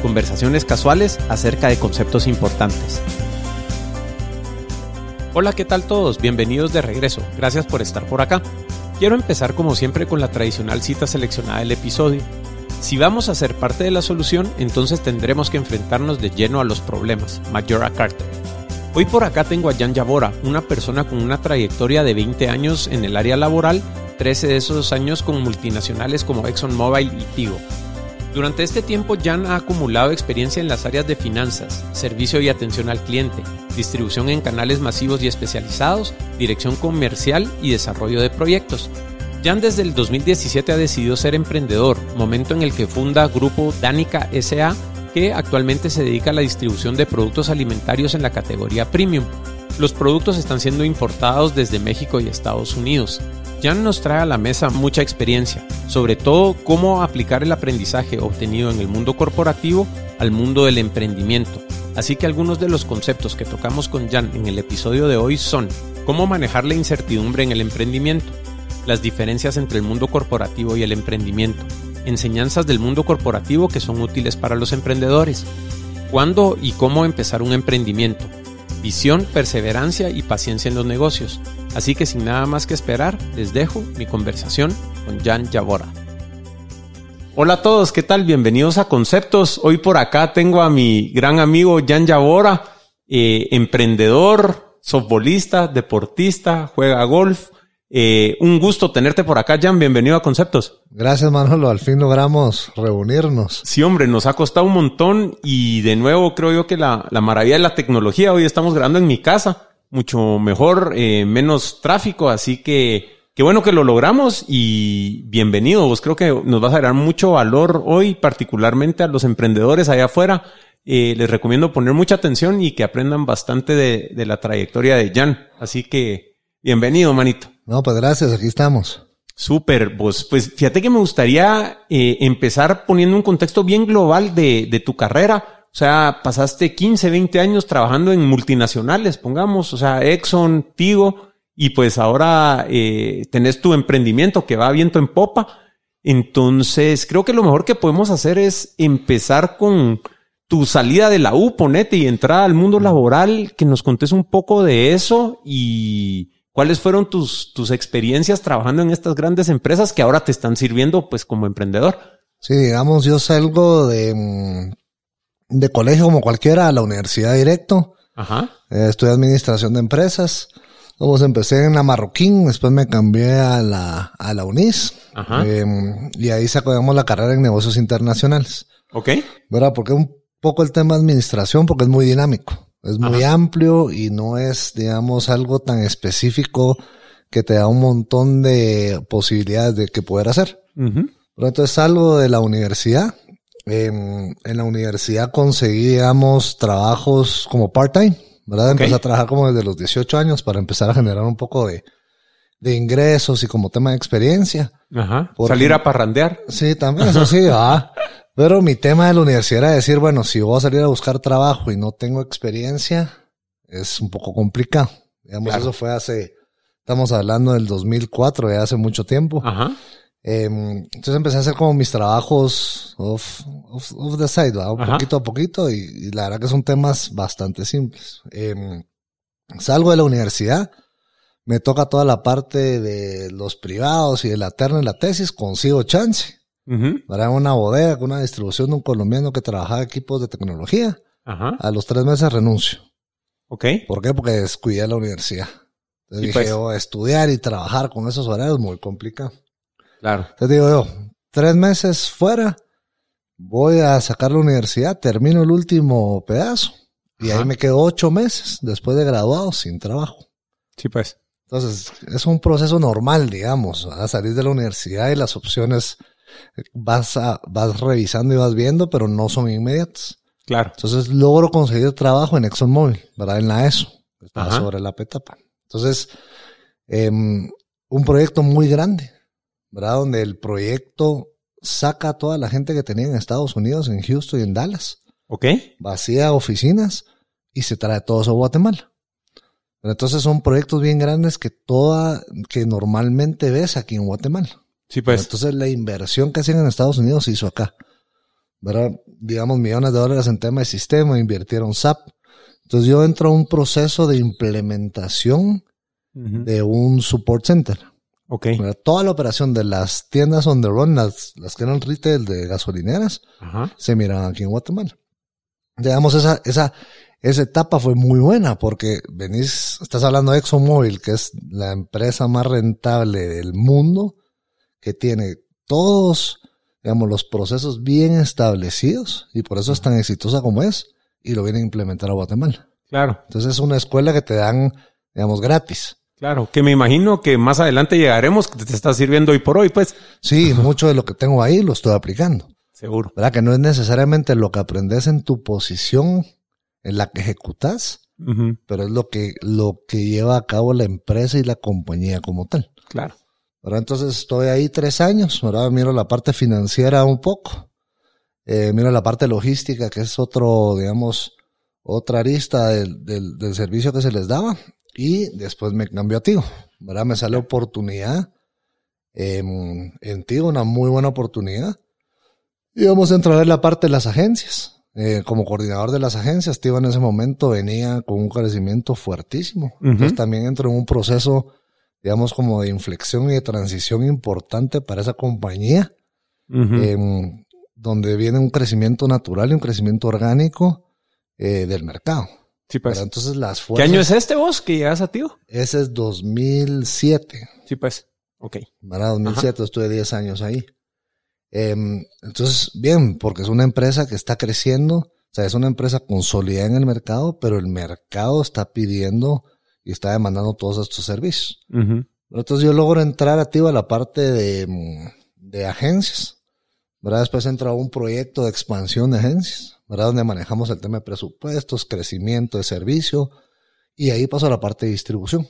conversaciones casuales acerca de conceptos importantes. Hola, ¿qué tal todos? Bienvenidos de regreso. Gracias por estar por acá. Quiero empezar como siempre con la tradicional cita seleccionada del episodio. Si vamos a ser parte de la solución, entonces tendremos que enfrentarnos de lleno a los problemas. Majora Carter. Hoy por acá tengo a Jan Yabora, una persona con una trayectoria de 20 años en el área laboral, 13 de esos años con multinacionales como ExxonMobil y Tigo. Durante este tiempo, Jan ha acumulado experiencia en las áreas de finanzas, servicio y atención al cliente, distribución en canales masivos y especializados, dirección comercial y desarrollo de proyectos. Jan desde el 2017 ha decidido ser emprendedor, momento en el que funda Grupo Danica SA, que actualmente se dedica a la distribución de productos alimentarios en la categoría premium. Los productos están siendo importados desde México y Estados Unidos. Jan nos trae a la mesa mucha experiencia, sobre todo cómo aplicar el aprendizaje obtenido en el mundo corporativo al mundo del emprendimiento. Así que algunos de los conceptos que tocamos con Jan en el episodio de hoy son cómo manejar la incertidumbre en el emprendimiento, las diferencias entre el mundo corporativo y el emprendimiento, enseñanzas del mundo corporativo que son útiles para los emprendedores, cuándo y cómo empezar un emprendimiento, visión, perseverancia y paciencia en los negocios, Así que sin nada más que esperar, les dejo mi conversación con Jan Yabora. Hola a todos, ¿qué tal? Bienvenidos a Conceptos. Hoy por acá tengo a mi gran amigo Jan Yabora, eh, emprendedor, softbolista, deportista, juega golf. Eh, un gusto tenerte por acá, Jan. Bienvenido a Conceptos. Gracias, Manolo. Al fin logramos reunirnos. Sí, hombre, nos ha costado un montón y de nuevo creo yo que la, la maravilla de la tecnología. Hoy estamos grabando en mi casa mucho mejor, eh, menos tráfico, así que qué bueno que lo logramos y bienvenido. Vos creo que nos vas a dar mucho valor hoy, particularmente a los emprendedores allá afuera. Eh, les recomiendo poner mucha atención y que aprendan bastante de, de, la trayectoria de Jan. Así que bienvenido, manito. No, pues gracias, aquí estamos. Súper, vos, pues fíjate que me gustaría eh, empezar poniendo un contexto bien global de, de tu carrera o sea, pasaste 15, 20 años trabajando en multinacionales, pongamos, o sea, Exxon, Tigo, y pues ahora eh, tenés tu emprendimiento que va viento en popa. Entonces, creo que lo mejor que podemos hacer es empezar con tu salida de la U, ponete, y entrada al mundo laboral, que nos contes un poco de eso y cuáles fueron tus, tus experiencias trabajando en estas grandes empresas que ahora te están sirviendo pues como emprendedor. Sí, digamos, yo salgo de, mm, de colegio como cualquiera a la universidad directo. Ajá. Eh, estudié administración de empresas. Luego empecé en la Marroquín, después me cambié a la, a la UNIS. Ajá. Eh, y ahí sacamos la carrera en negocios internacionales. Ok. ¿Verdad? Porque un poco el tema de administración, porque es muy dinámico. Es muy Ajá. amplio y no es, digamos, algo tan específico que te da un montón de posibilidades de que poder hacer. Uh Pero entonces salgo de la universidad en, en la universidad conseguí, digamos, trabajos como part-time, ¿verdad? Okay. Empecé a trabajar como desde los 18 años para empezar a generar un poco de, de ingresos y como tema de experiencia. Ajá. Porque, salir a parrandear. Sí, también, eso sí, ah. Pero mi tema de la universidad era decir, bueno, si voy a salir a buscar trabajo y no tengo experiencia, es un poco complicado. Digamos, claro. eso fue hace, estamos hablando del 2004, ya hace mucho tiempo. Ajá. Eh, entonces empecé a hacer como mis trabajos off, off, off the side, ¿verdad? un Ajá. poquito a poquito y, y, la verdad que son temas bastante simples. Eh, salgo de la universidad, me toca toda la parte de los privados y de la terna y la tesis, consigo chance. Uh -huh. Para una bodega con una distribución de un colombiano que trabajaba equipos de tecnología. Ajá. A los tres meses renuncio. Ok. ¿Por qué? Porque descuidé la universidad. Entonces dije, pues. oh, estudiar y trabajar con esos horarios es muy complicado. Claro. Te digo yo, tres meses fuera, voy a sacar la universidad, termino el último pedazo y Ajá. ahí me quedo ocho meses después de graduado sin trabajo. Sí, pues. Entonces, es un proceso normal, digamos, a salir de la universidad y las opciones vas, a, vas revisando y vas viendo, pero no son inmediatas. Claro. Entonces logro conseguir trabajo en ExxonMobil, ¿verdad? En la ESO. Ajá. sobre la petapa. Entonces, em, un proyecto muy grande, ¿verdad? Donde el proyecto saca a toda la gente que tenía en Estados Unidos, en Houston y en Dallas, Ok. vacía oficinas y se trae todo eso a Guatemala. Pero entonces son proyectos bien grandes que toda, que normalmente ves aquí en Guatemala. Sí, pues. Entonces la inversión que hacían en Estados Unidos se hizo acá. ¿Verdad? Digamos millones de dólares en tema de sistema, invirtieron SAP. Entonces yo entro a un proceso de implementación de un support center. Ok. Toda la operación de las tiendas on the run, las, las que eran retail de gasolineras, Ajá. se miraban aquí en Guatemala. Digamos, esa, esa, esa etapa fue muy buena porque venís, estás hablando de ExxonMobil, que es la empresa más rentable del mundo, que tiene todos, digamos, los procesos bien establecidos y por eso es tan exitosa como es y lo vienen a implementar a Guatemala. Claro. Entonces es una escuela que te dan, digamos, gratis. Claro. Que me imagino que más adelante llegaremos, que te está sirviendo hoy por hoy, pues. Sí, mucho de lo que tengo ahí lo estoy aplicando. Seguro. ¿Verdad? Que no es necesariamente lo que aprendes en tu posición en la que ejecutas, pero es lo que, lo que lleva a cabo la empresa y la compañía como tal. Claro. ¿verdad? Entonces estoy ahí tres años, ¿verdad? Miro la parte financiera un poco, eh, miro la parte logística, que es otro, digamos, otra arista del, del, del servicio que se les daba, y después me cambió a Tigo, ¿verdad? Me sale oportunidad em, en Tigo, una muy buena oportunidad. Y vamos a entrar ver la parte de las agencias. Eh, como coordinador de las agencias, Tigo en ese momento venía con un crecimiento fuertísimo. Entonces también entro en un proceso, digamos, como de inflexión y de transición importante para esa compañía, em, donde viene un crecimiento natural y un crecimiento orgánico eh, del mercado. Sí, pues. Entonces las ¿Qué fuerzas... año es este vos que llegas a tío? Ese es 2007. Sí, pues. Ok. ¿verdad? 2007 estuve 10 años ahí. Em, entonces, bien, porque es una empresa que está creciendo, o sea, es una empresa consolidada en el mercado, pero el mercado está pidiendo y está demandando todos estos servicios. Entonces yo logro entrar activo a la parte de, mm, de agencias, ¿verdad? Después entra un proyecto de expansión de agencias, ¿verdad? Donde manejamos el tema de presupuestos, crecimiento de servicio, y ahí paso a la parte de distribución.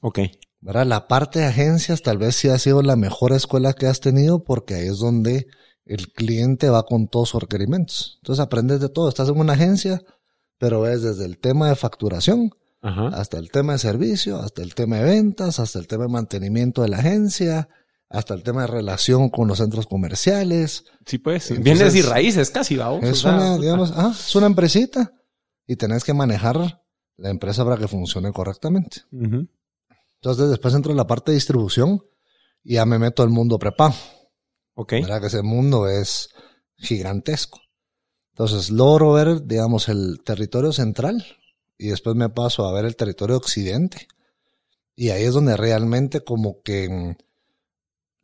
Ok. ¿verdad? La parte de agencias tal vez sí ha sido la mejor escuela que has tenido porque ahí es donde el cliente va con todos sus requerimientos. Entonces aprendes de todo. Estás en una agencia, pero ves desde el tema de facturación Ajá. hasta el tema de servicio, hasta el tema de ventas, hasta el tema de mantenimiento de la agencia, hasta el tema de relación con los centros comerciales. Sí, pues. Entonces- Vienes y raíces casi, vamos. Es una, digamos, ah, es una empresita y tenés que manejar la empresa para que funcione correctamente. Entonces después entro en la parte de distribución y ya me meto al mundo prepago. Ok. ¿verdad? Que ese mundo es gigantesco. Entonces logro ver, digamos, el territorio central y después me paso a ver el territorio occidente. Y ahí es donde realmente como que mm,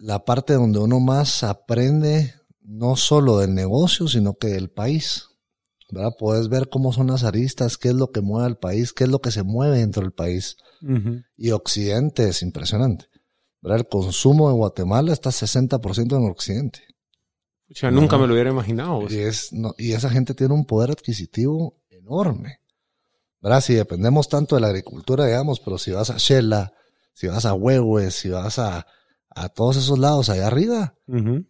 la parte donde uno más aprende no solo del negocio, sino que del país. ¿verdad? Puedes ver cómo son las aristas, qué es lo que mueve al país, qué es lo que se mueve dentro del país. Y Occidente es impresionante. ¿verdad? El consumo de Guatemala está 60% en Occidente. Pucha, nunca me lo hubiera imaginado. Y, es, no, y esa gente tiene un poder adquisitivo enorme. ¿Verdad? Si dependemos tanto de la agricultura, digamos, pero si vas a Shela, si vas a Huehues, si vas a, a todos esos lados allá arriba,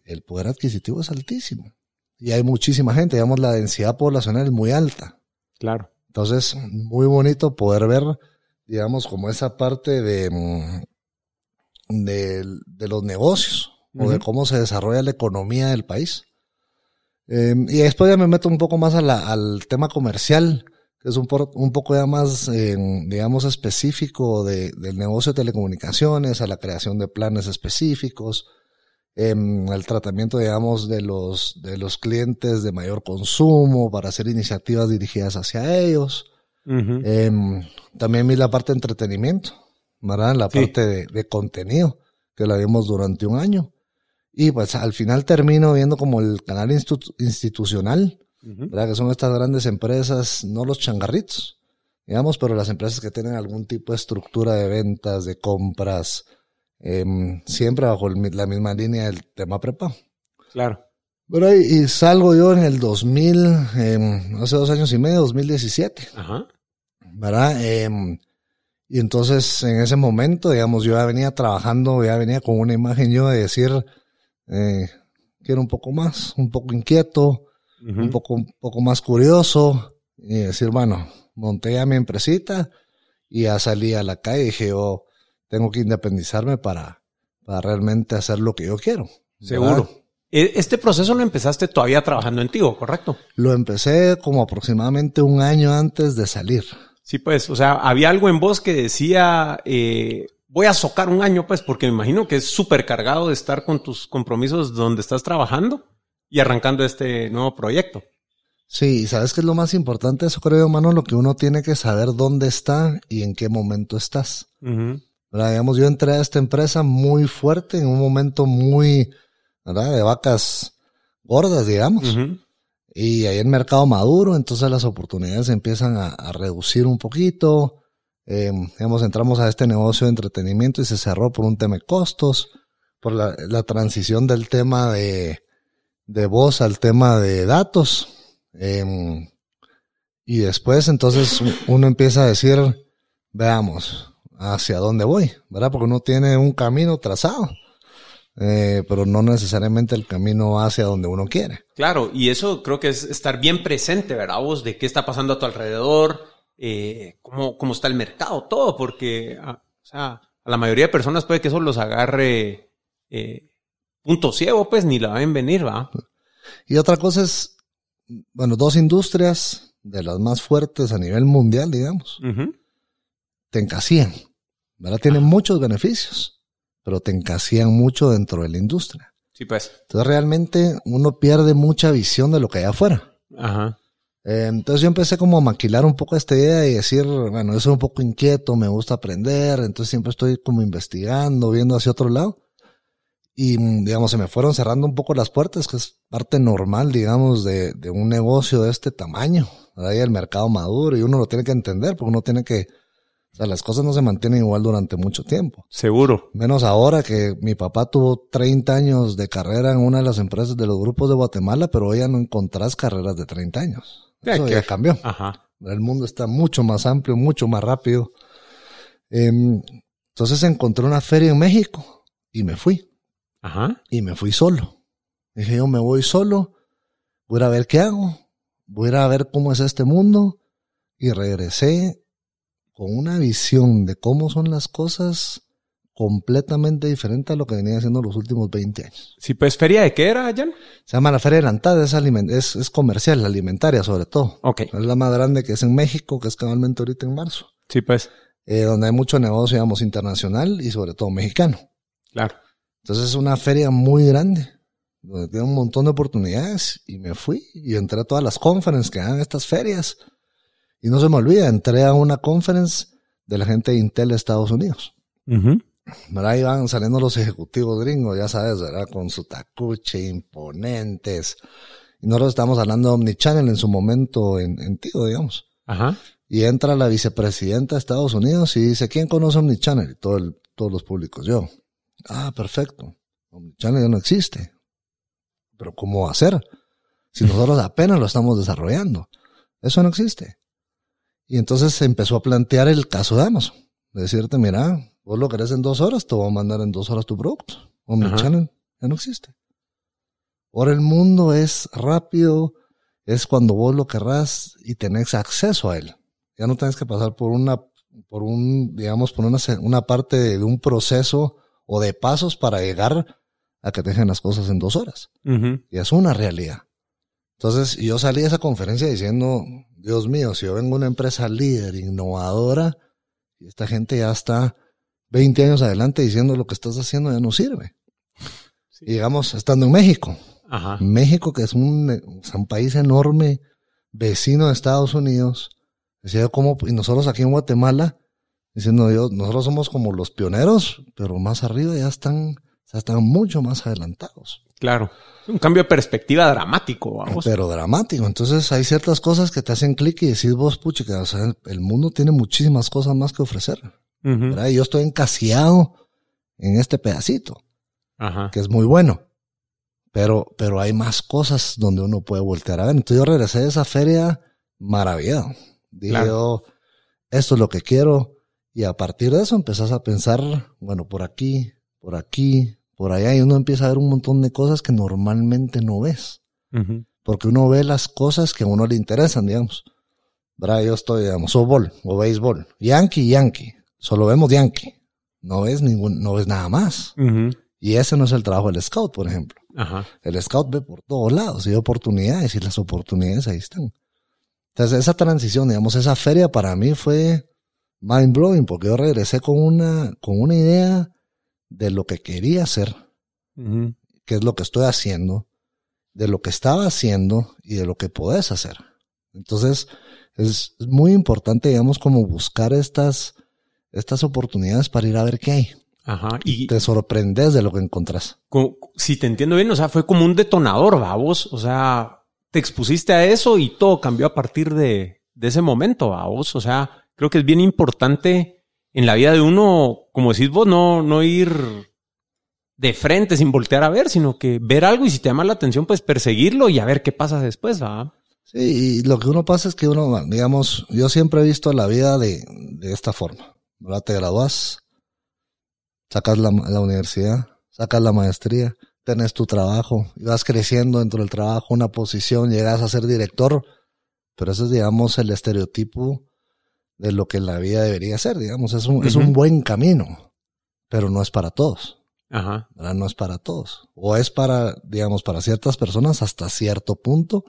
el poder adquisitivo es altísimo. Y hay muchísima gente, digamos, la densidad poblacional es muy alta. Claro. Entonces, muy bonito poder ver, digamos, como esa parte de, mm, de, de los negocios o de cómo se desarrolla la economía del país. Eh, y después ya me meto un poco más a la- al tema comercial, que es un, por- un poco ya más, eh, digamos, específico de- del negocio de telecomunicaciones, a la creación de planes específicos, em, al tratamiento, digamos, de los, de los clientes de mayor consumo, para hacer iniciativas dirigidas hacia ellos. Em, también vi la parte de entretenimiento, ¿verdad? La Sí. parte de, de contenido, que la vimos durante un año. Y pues al final termino viendo como el canal institu- institucional, ¿verdad? Que son estas grandes empresas, no los changarritos, digamos, pero las empresas que tienen algún tipo de estructura de ventas, de compras, em, siempre bajo el la misma línea del tema prepa. Claro. Pero y salgo yo en el 2000, em, hace dos años y medio, 2017. Ajá. ¿Verdad? Em, y entonces en ese momento, digamos, yo ya venía trabajando, ya venía con una imagen yo de decir, eh, quiero un poco más, un poco inquieto, Un poco, un poco más curioso, y decir, bueno, monté ya mi empresita y ya salí a la calle y dije, yo tengo que independizarme para, para realmente hacer lo que yo quiero. Seguro. ¿verdad? E- Este proceso lo empezaste todavía trabajando en Tigo, ¿correcto? Lo empecé como aproximadamente un año antes de salir. Sí, pues, o sea, había algo en vos que decía, eh, voy a socar un año, pues, porque me imagino que es súper cargado de estar con tus compromisos donde estás trabajando y arrancando este nuevo proyecto. Sí, y sabes que es lo más importante, eso creo, mano, lo que uno tiene que saber dónde está y en qué momento estás. Digamos, yo entré a esta empresa muy fuerte, en un momento muy, ¿verdad? De vacas gordas, digamos. Y ahí en mercado maduro, entonces las oportunidades empiezan a, a reducir un poquito. Eh, digamos, entramos a este negocio de entretenimiento y se cerró por un tema de costos, por la, la transición del tema de, de voz al tema de datos. Eh, y después, entonces, uno empieza a decir, veamos, hacia dónde voy, ¿verdad? Porque uno tiene un camino trazado, eh, pero no necesariamente el camino hacia donde uno quiere. Claro, y eso creo que es estar bien presente, ¿verdad? Vos de qué está pasando a tu alrededor, eh, cómo, cómo está el mercado, todo, porque, ah, a la mayoría de personas puede que eso los agarre eh, punto ciego, pues ni la ven venir, ¿va? Y otra cosa es, bueno, dos industrias de las más fuertes a nivel mundial, digamos, te encasían, ¿verdad? Tienen muchos beneficios, pero te encasían mucho dentro de la industria. Sí, pues. Entonces realmente uno pierde mucha visión de lo que hay afuera. Ajá. Eh, entonces yo empecé como a maquilar un poco esta idea y decir, bueno, yo soy un poco inquieto, me gusta aprender, entonces siempre estoy como investigando, viendo hacia otro lado. Y, mm, digamos, se me fueron cerrando un poco las puertas, que es parte normal, digamos, de, de un negocio de este tamaño. Ahí el mercado maduro y uno lo tiene que entender, porque uno tiene que, o sea, las cosas no se mantienen igual durante mucho tiempo. Seguro. Menos ahora que mi papá tuvo 30 años de carrera en una de las empresas de los grupos de Guatemala, pero hoy ya no encontrás carreras de 30 años. Ya Eso ya cambió. Ajá. El mundo está mucho más amplio, mucho más rápido. Em, entonces encontré una feria en México y me fui. Ajá. Y me fui solo. Dije yo me voy solo, voy a ver qué hago, voy a ver cómo es este mundo. Y regresé con una visión de cómo son las cosas completamente diferente a lo que venía haciendo los últimos 20 años. Sí, pues, ¿feria de qué era, Jan? Se llama la Feria de la Antada, es, es, es comercial, alimentaria sobre todo. Ok. Es la más grande que es en México, que es cabalmente ahorita en marzo. Sí, pues. eh, donde hay mucho negocio, digamos, internacional y sobre todo mexicano. Claro. Entonces es una feria muy grande, donde tiene un montón de oportunidades y me fui y entré a todas las conferencias que dan estas ferias. Y no se me olvida, entré a una conference de la gente de Intel de Estados Unidos. ¿verdad? Ahí van saliendo los ejecutivos gringos, ya sabes, ¿verdad? Con su tacuche, imponentes. Y nosotros estamos hablando de Omnichannel en su momento en, en Tigo, digamos. Ajá. Y entra la vicepresidenta de Estados Unidos y dice, ¿quién conoce Omnichannel? Y todo el, todos los públicos, yo. Ah, perfecto. Omnichannel ya no existe. Pero ¿cómo ser? Si nosotros apenas lo estamos desarrollando. Eso no existe. Y entonces se empezó a plantear el caso de Amazon. De decirte, mira, vos lo querés en dos horas, te voy a mandar en dos horas tu producto. Omnichannel ya no existe. Ahora el mundo es rápido, es cuando vos lo querrás y tenés acceso a él. Ya no tenés que pasar por una, por un, digamos, por una, una parte de, un proceso o de pasos para llegar a que te dejen las cosas en dos horas. Y es una realidad. Entonces, yo salí de esa conferencia diciendo, Dios mío, si yo vengo de una empresa líder, innovadora, y esta gente ya está 20 años adelante diciendo lo que estás haciendo ya no sirve. Sí. Y digamos, estando en México, Ajá. México, que es un, país enorme, vecino de Estados Unidos, decía yo, ¿cómo? y nosotros aquí en Guatemala, diciendo yo, nosotros somos como los pioneros, pero más arriba ya están, sea, están mucho más adelantados. Claro. Un cambio de perspectiva dramático, vamos. Pero dramático. Entonces hay ciertas cosas que te hacen clic y decís vos, puchica, o sea, el mundo tiene muchísimas cosas más que ofrecer. Y yo estoy encasillado en este pedacito, Ajá. que es muy bueno. Pero, pero hay más cosas donde uno puede voltear a ver. Entonces yo regresé de esa feria maravillado. Dije yo, esto es lo que quiero. Y a partir de eso empezás a pensar, bueno, por aquí, por aquí, por allá. Y uno empieza a ver un montón de cosas que normalmente no ves. Porque uno ve las cosas que a uno le interesan, digamos. ¿Verdad? Yo estoy, digamos, softball o béisbol. Yankee, Yankee. Solo vemos Yankee. No ves ningún, no ves nada más. Y ese no es el trabajo del scout, por ejemplo. El scout ve por todos lados y ve oportunidades y las oportunidades ahí están. Entonces esa transición, digamos, esa feria para mí fue mind blowing porque yo regresé con una, con una idea de lo que quería hacer, que es lo que estoy haciendo, de lo que estaba haciendo y de lo que podés hacer. Entonces es muy importante, digamos, como buscar estas, estas oportunidades para ir a ver qué hay. Ajá. Y te sorprendes de lo que encontrás. si te entiendo bien, o sea, fue como un detonador, vos. O sea, te expusiste a eso y todo cambió a partir de, de ese momento, vos. O sea, creo que es bien importante en la vida de uno, como decís vos, no, no ir de frente sin voltear a ver, sino que ver algo y si te llama la atención, pues perseguirlo y a ver qué pasa después, ¿va? Sí, y lo que uno pasa es que uno, digamos, yo siempre he visto la vida de, de esta forma. ¿verdad? Te gradúas, sacas la, la, universidad, sacas la maestría, tenés tu trabajo, y vas creciendo dentro del trabajo, una posición, llegas a ser director, pero eso es, digamos, el estereotipo de lo que la vida debería ser, digamos, es un, es un buen camino, pero no es para todos. Ajá. No es para todos. O es para, digamos, para ciertas personas hasta cierto punto,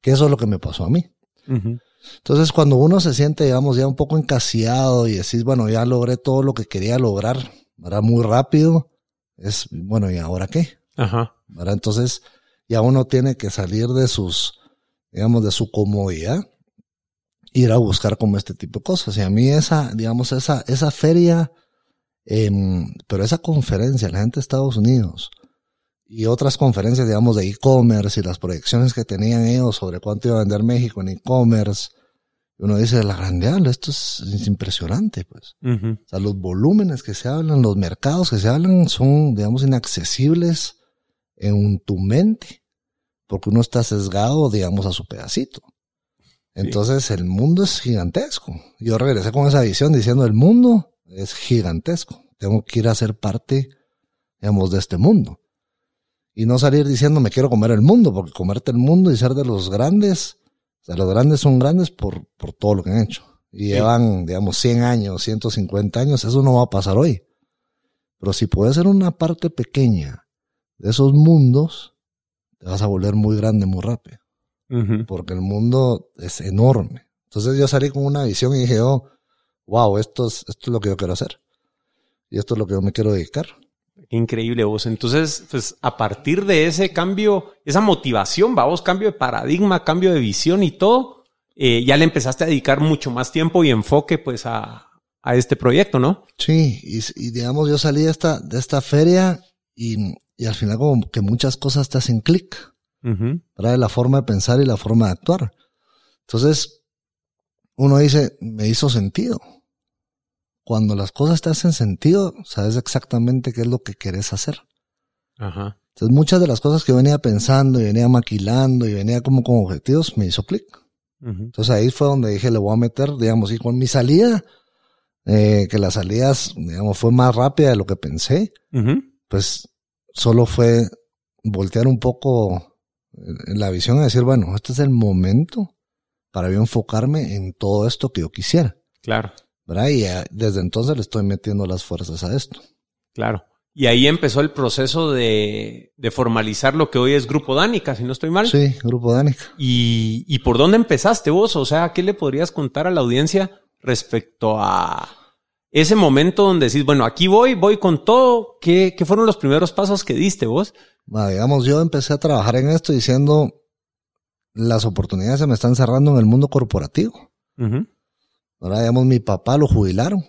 que eso es lo que me pasó a mí. Entonces, cuando uno se siente, digamos, ya un poco encasiado y decís, bueno, ya logré todo lo que quería lograr, ¿verdad? Muy rápido, es, bueno, ¿y ahora qué? Ajá. ¿verdad? Entonces, ya uno tiene que salir de sus, digamos, de su comodidad, ir a buscar como este tipo de cosas. Y a mí esa, digamos, esa, esa feria, eh, pero esa conferencia, la gente de Estados Unidos, y otras conferencias, digamos, de e-commerce y las proyecciones que tenían ellos sobre cuánto iba a vender México en e-commerce. Uno dice, la grandeal, esto es, es impresionante, pues. O sea, los volúmenes que se hablan, los mercados que se hablan son, digamos, inaccesibles en tu mente, porque uno está sesgado, digamos, a su pedacito. Entonces, sí. el mundo es gigantesco. Yo regresé con esa visión diciendo, el mundo es gigantesco. Tengo que ir a ser parte, digamos, de este mundo y no salir diciendo me quiero comer el mundo, porque comerte el mundo y ser de los grandes, o sea, los grandes son grandes por, por todo lo que han hecho. Y sí. llevan, digamos, 100 años, 150 años, eso no va a pasar hoy. Pero si puedes ser una parte pequeña de esos mundos, te vas a volver muy grande muy rápido. Uh -huh. Porque el mundo es enorme. Entonces yo salí con una visión y dije, oh, wow, esto es, esto es lo que yo quiero hacer. Y esto es lo que yo me quiero dedicar. Increíble vos. Entonces, pues a partir de ese cambio, esa motivación, vamos, cambio de paradigma, cambio de visión y todo, eh, ya le empezaste a dedicar mucho más tiempo y enfoque pues a, a este proyecto, ¿no? Sí, y, y, digamos, yo salí de esta, de esta feria y, y al final como que muchas cosas te hacen clic, uh -huh. ¿verdad? La forma de pensar y la forma de actuar. Entonces, uno dice, me hizo sentido cuando las cosas te hacen sentido, sabes exactamente qué es lo que querés hacer. Ajá. Entonces, muchas de las cosas que venía pensando y venía maquilando y venía como con objetivos, me hizo clic. Uh -huh. Entonces ahí fue donde dije, le voy a meter, digamos, y con mi salida, eh, que las salidas, digamos, fue más rápida de lo que pensé, uh -huh. pues solo fue voltear un poco la visión y decir, bueno, este es el momento para yo enfocarme en todo esto que yo quisiera. Claro. ¿verdad? Y eh, desde entonces le estoy metiendo las fuerzas a esto. Claro. Y ahí empezó el proceso de, de, formalizar lo que hoy es Grupo Dánica, si no estoy mal. Sí, Grupo Dánica. ¿Y, ¿Y por dónde empezaste vos? O sea, ¿qué le podrías contar a la audiencia respecto a ese momento donde decís, bueno, aquí voy, voy con todo? ¿Qué, qué fueron los primeros pasos que diste vos? Bueno, digamos, yo empecé a trabajar en esto diciendo, las oportunidades se me están cerrando en el mundo corporativo. Uh -huh. Ahora, digamos, mi papá lo jubilaron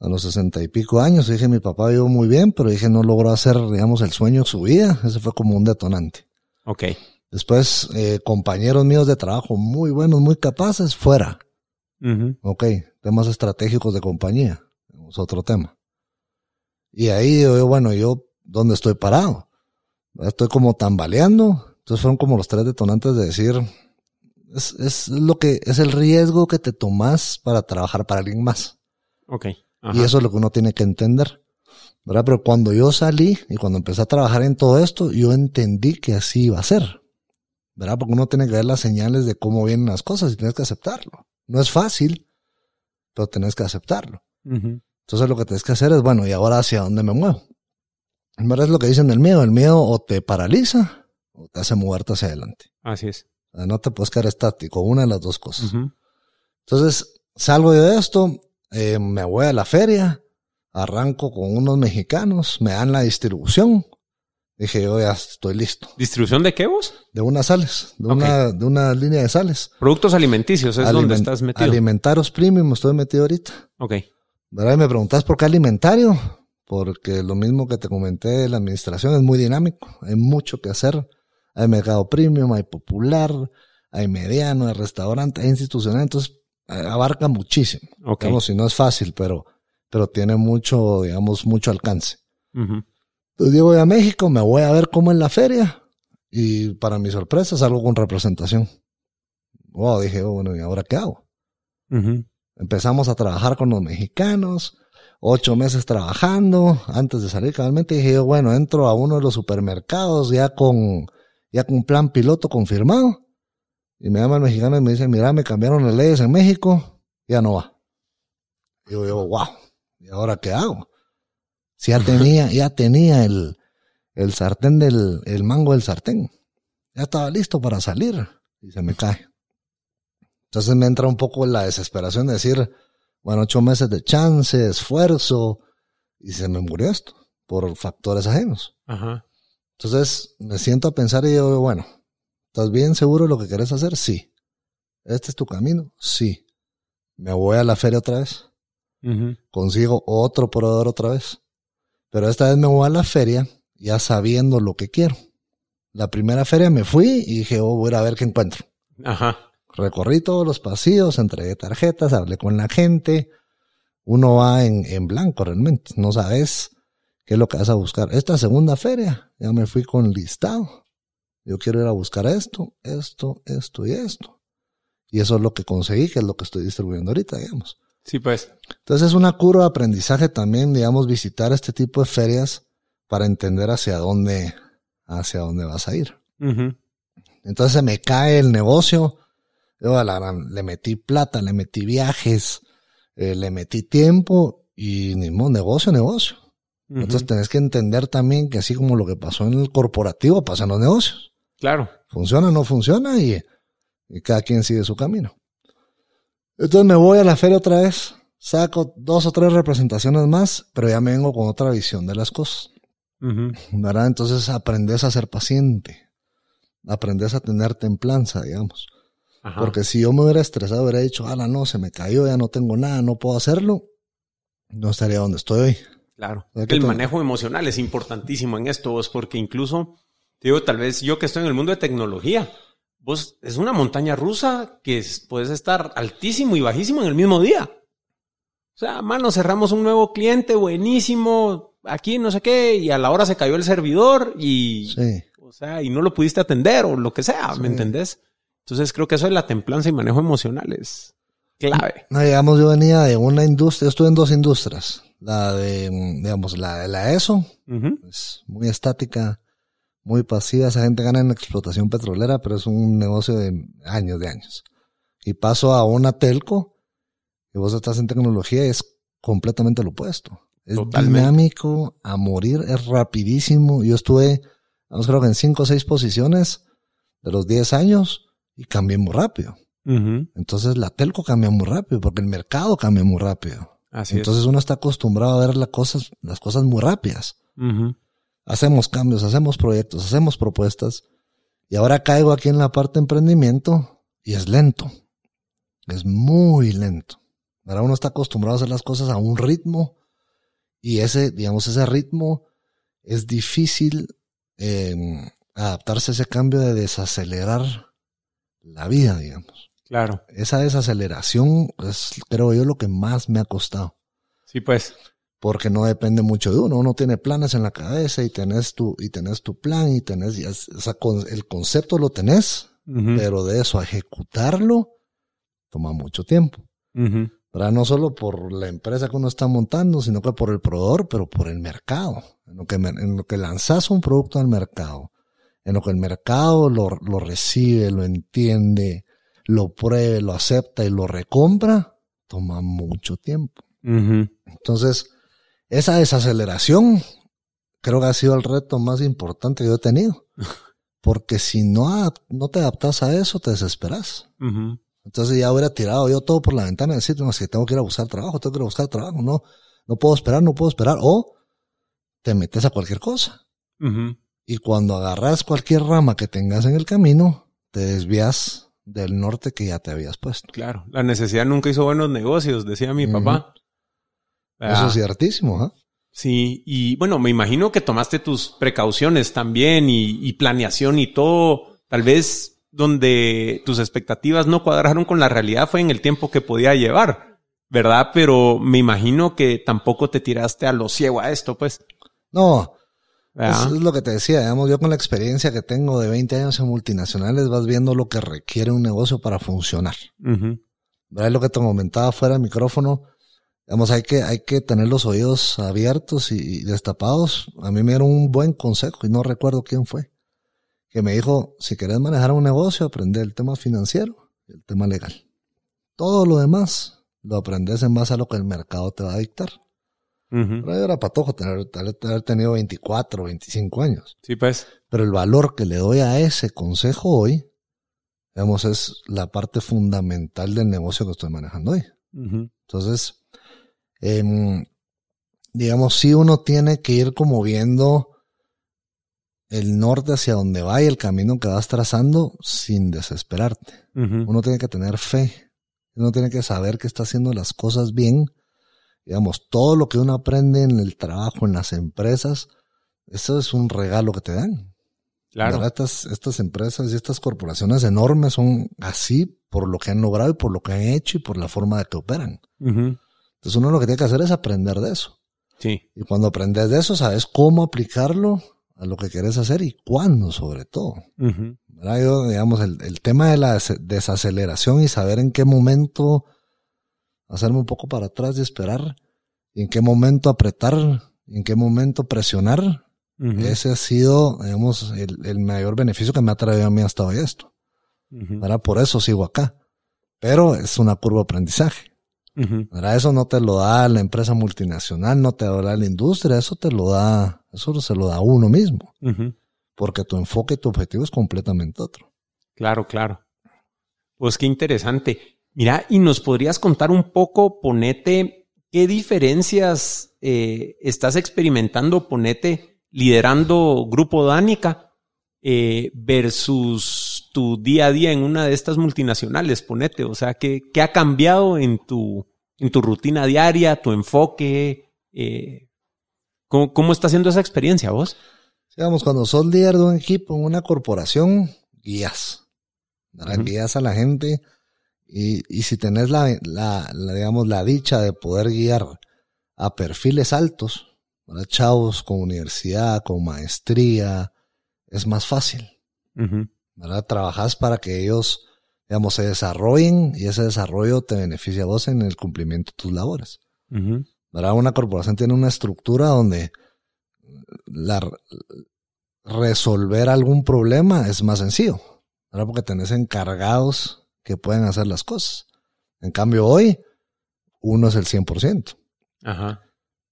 a los sesenta y pico años. Dije, mi papá vivió muy bien, pero dije, no logró hacer, digamos, el sueño de su vida. Ese fue como un detonante. Ok. Después, eh, compañeros míos de trabajo muy buenos, muy capaces, fuera. Uh -huh. Ok. Temas estratégicos de compañía. Es otro tema. Y ahí yo, bueno, yo, ¿dónde estoy parado? Estoy como tambaleando. Entonces fueron como los tres detonantes de decir, es, es lo que, es el riesgo que te tomas para trabajar para alguien más. Ok. Y eso es lo que uno tiene que entender. ¿verdad? Pero cuando yo salí y cuando empecé a trabajar en todo esto, yo entendí que así iba a ser. ¿Verdad? Porque uno tiene que ver las señales de cómo vienen las cosas y tienes que aceptarlo. No es fácil, pero tienes que aceptarlo. Entonces lo que tienes que hacer es, bueno, ¿y ahora hacia dónde me muevo? En verdad es lo que dicen del miedo. El miedo o te paraliza o te hace moverte hacia adelante. Así es. no te puedes quedar estático, una de las dos cosas. Entonces, salgo de esto, eh, me voy a la feria, arranco con unos mexicanos, me dan la distribución. Dije, yo ya estoy listo. ¿Distribución de qué vos? De unas sales, de, una, de una línea de sales. Productos alimenticios, es donde estás metido. Alimentarios premium, estoy metido ahorita. Ok. ¿Verdad? Y me preguntas por qué alimentario. Porque lo mismo que te comenté, la administración es muy dinámico. Hay mucho que hacer. Hay mercado premium, hay popular, hay mediano, hay restaurante, hay institucional. Entonces, eh, abarca muchísimo. Ok. Digamos, si no es fácil, pero pero tiene mucho, digamos, mucho alcance. Entonces llego a México, me voy a ver cómo en la feria y para mi sorpresa salgo con representación. Wow, dije, oh, bueno, ¿y ahora qué hago? Empezamos a trabajar con los mexicanos, ocho meses trabajando, antes de salir cabalmente dije, bueno, entro a uno de los supermercados ya con, ya con un plan piloto confirmado. Y me llama el mexicano y me dice, mira, me cambiaron las leyes en México, ya no va. Y yo, wow, ¿Y ahora qué hago? Si ya tenía, ya tenía el, el sartén del, el mango del sartén. Ya estaba listo para salir y se me cae. Entonces me entra un poco la desesperación de decir, bueno, ocho meses de chance, esfuerzo, y se me murió esto por factores ajenos. Ajá. Entonces me siento a pensar y digo, bueno, ¿estás bien seguro de lo que quieres hacer? Sí. ¿Este es tu camino? Sí. ¿Me voy a la feria otra vez? Consigo otro proveedor otra vez. Pero esta vez me voy a la feria ya sabiendo lo que quiero. La primera feria me fui y dije, oh, voy a ver qué encuentro. Ajá. Recorrí todos los pasillos, entregué tarjetas, hablé con la gente. Uno va en, en blanco realmente. No sabes qué es lo que vas a buscar. Esta segunda feria ya me fui con listado. Yo quiero ir a buscar esto, esto, esto y esto. Y eso es lo que conseguí, que es lo que estoy distribuyendo ahorita, digamos. Sí, pues. Entonces es una curva de aprendizaje también, digamos, visitar este tipo de ferias para entender hacia dónde, hacia dónde vas a ir. Entonces se me cae el negocio. Yo le metí plata, le metí viajes, eh, le metí tiempo y ni modo, negocio, negocio. Entonces tenés que entender también que así como lo que pasó en el corporativo, pasa en los negocios. Claro. Funciona, no funciona y cada quien sigue su camino. Entonces me voy a la feria otra vez, saco dos o tres representaciones más, pero ya me vengo con otra visión de las cosas. ¿Verdad? Entonces aprendes a ser paciente, aprendes a tener templanza, digamos. Porque si yo me hubiera estresado, hubiera dicho, ala, no, se me cayó, ya no tengo nada, no puedo hacerlo, no estaría donde estoy hoy. Claro. El manejo emocional es importantísimo en esto, porque incluso, digo, tal vez yo que estoy en el mundo de tecnología, vos es una montaña rusa que puedes estar altísimo y bajísimo en el mismo día. O sea, mano, cerramos un nuevo cliente buenísimo, aquí no sé qué, y a la hora se cayó el servidor y, o sea, y no lo pudiste atender o lo que sea, ¿me entendés? Entonces creo que eso de la templanza y manejo emocional es clave. No, digamos, yo venía de una industria, estuve en dos industrias. La de, digamos, la de la ESO, es muy estática, muy pasiva. Esa gente gana en explotación petrolera, pero es un negocio de años, de años. Y paso a una telco, y vos estás en tecnología, es completamente lo opuesto. Es dinámico a morir, es rapidísimo. Yo estuve, vamos, creo que en cinco o seis posiciones de los 10 años y cambié muy rápido. Entonces la telco cambia muy rápido porque el mercado cambia muy rápido. Así Entonces uno está acostumbrado a ver las cosas, las cosas muy rápidas hacemos cambios, hacemos proyectos, hacemos propuestas. Y ahora caigo aquí en la parte de emprendimiento y es lento. Es muy lento. Ahora uno está acostumbrado a hacer las cosas a un ritmo y ese, digamos, ese ritmo es difícil em, adaptarse a ese cambio de desacelerar la vida, digamos. Claro. Esa desaceleración es, creo yo, lo que más me ha costado. Sí, pues. porque no depende mucho de uno. Uno tiene planes en la cabeza y tenés tu, y tenés tu plan y tenés, el concepto lo tenés, pero de eso a ejecutarlo toma mucho tiempo. No solo por la empresa que uno está montando, sino que por el proveedor, pero por el mercado. En lo que, en lo que lanzas un producto al mercado, en lo que el mercado lo, lo recibe, lo entiende, lo pruebe, lo acepta y lo recompra, toma mucho tiempo. Entonces, esa desaceleración creo que ha sido el reto más importante que yo he tenido. Porque si no, no te adaptas a eso, te desesperas. Entonces ya hubiera tirado yo todo por la ventana y decir, no, que tengo que ir a buscar trabajo, tengo que ir a buscar trabajo, no, no puedo esperar, no puedo esperar. O te metes a cualquier cosa. Y cuando agarras cualquier rama que tengas en el camino, te desvías del norte que ya te habías puesto. Claro, la necesidad nunca hizo buenos negocios, decía mi papá. Eso es ciertísimo, ¿ah? Sí, y bueno, me imagino que tomaste tus precauciones también y, planeación y todo. Tal vez donde tus expectativas no cuadraron con la realidad fue en el tiempo que podía llevar, ¿verdad? Pero me imagino que tampoco te tiraste a lo ciego a esto, pues. No, eso es lo que te decía, digamos, yo con la experiencia que tengo de 20 años en multinacionales vas viendo lo que requiere un negocio para funcionar. ¿Verdad? Lo que te comentaba fuera del micrófono, digamos, hay que, hay que tener los oídos abiertos y, destapados. A mí me dieron un buen consejo y no recuerdo quién fue, que me dijo, si querés manejar un negocio, aprende el tema financiero y el tema legal. Todo lo demás lo aprendes en base a lo que el mercado te va a dictar. Pero era patojo tener, haber tenido 24, 25 años. Sí, pues. Pero el valor que le doy a ese consejo hoy, digamos, es la parte fundamental del negocio que estoy manejando hoy. Entonces, em, digamos, sí uno tiene que ir como viendo el norte hacia donde va y el camino que vas trazando sin desesperarte. Uno tiene que tener fe. Uno tiene que saber que está haciendo las cosas bien Digamos, todo lo que uno aprende en el trabajo, en las empresas, eso es un regalo que te dan. Claro. Estas, estas empresas y estas corporaciones enormes son así por lo que han logrado y por lo que han hecho y por la forma de que operan. Entonces uno lo que tiene que hacer es aprender de eso. Sí. Y cuando aprendes de eso, sabes cómo aplicarlo a lo que quieres hacer y cuándo, sobre todo. digamos, el, el, tema de la desaceleración y saber en qué momento hacerme un poco para atrás y esperar. Y en qué momento apretar, en qué momento presionar. Ese ha sido, digamos, el, mayor beneficio que me ha traído a mí hasta hoy esto. Ahora Por eso sigo acá. Pero es una curva de aprendizaje. Ahora Eso no te lo da la empresa multinacional, no te lo da la industria, eso te lo da, eso se lo da uno mismo. Porque tu enfoque y tu objetivo es completamente otro. Claro, claro. Pues qué interesante. Mira, y nos podrías contar un poco, ponete, qué diferencias eh, estás experimentando, ponete, liderando Grupo Dánica eh, versus tu día a día en una de estas multinacionales, ponete, o sea, qué, qué ha cambiado en tu, en tu rutina diaria, tu enfoque, eh, ¿cómo, ¿cómo, está siendo esa experiencia vos? Digamos, cuando sos líder de un equipo en una corporación, guías, guías a la gente y, y si tenés la, la, digamos, la dicha de poder guiar a perfiles altos, para chavos con universidad, con maestría, es más fácil. ¿verdad? Trabajas para que ellos, digamos, se desarrollen y ese desarrollo te beneficia a vos en el cumplimiento de tus labores. ¿verdad? Una corporación tiene una estructura donde la, resolver algún problema es más sencillo, ¿verdad? porque tenés encargados que pueden hacer las cosas. En cambio, hoy, uno es el 100%. Ajá.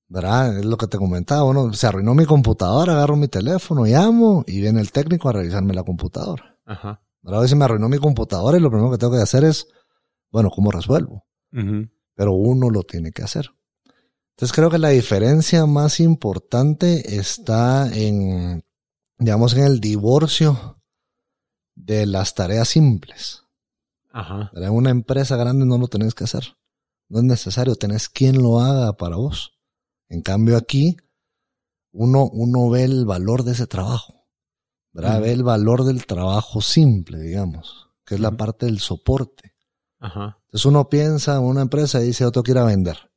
¿Verdad? Es lo que te comentaba. Uno se arruinó mi computadora, agarro mi teléfono, llamo y viene el técnico a revisarme la computadora. Ajá. ¿Verdad? Hoy se me arruinó mi computadora y lo primero que tengo que hacer es, bueno, ¿cómo resuelvo? Pero uno lo tiene que hacer. Entonces creo que la diferencia más importante está en, digamos, en el divorcio de las tareas simples. Ajá. En una empresa grande no lo tenés que hacer. No es necesario, tenés quien lo haga para vos. En cambio aquí, uno, uno ve el valor de ese trabajo. ¿verdad? Ve el valor del trabajo simple, digamos, que es la parte del soporte. Ajá. Entonces uno piensa en una empresa y dice, yo tengo que ir a vender.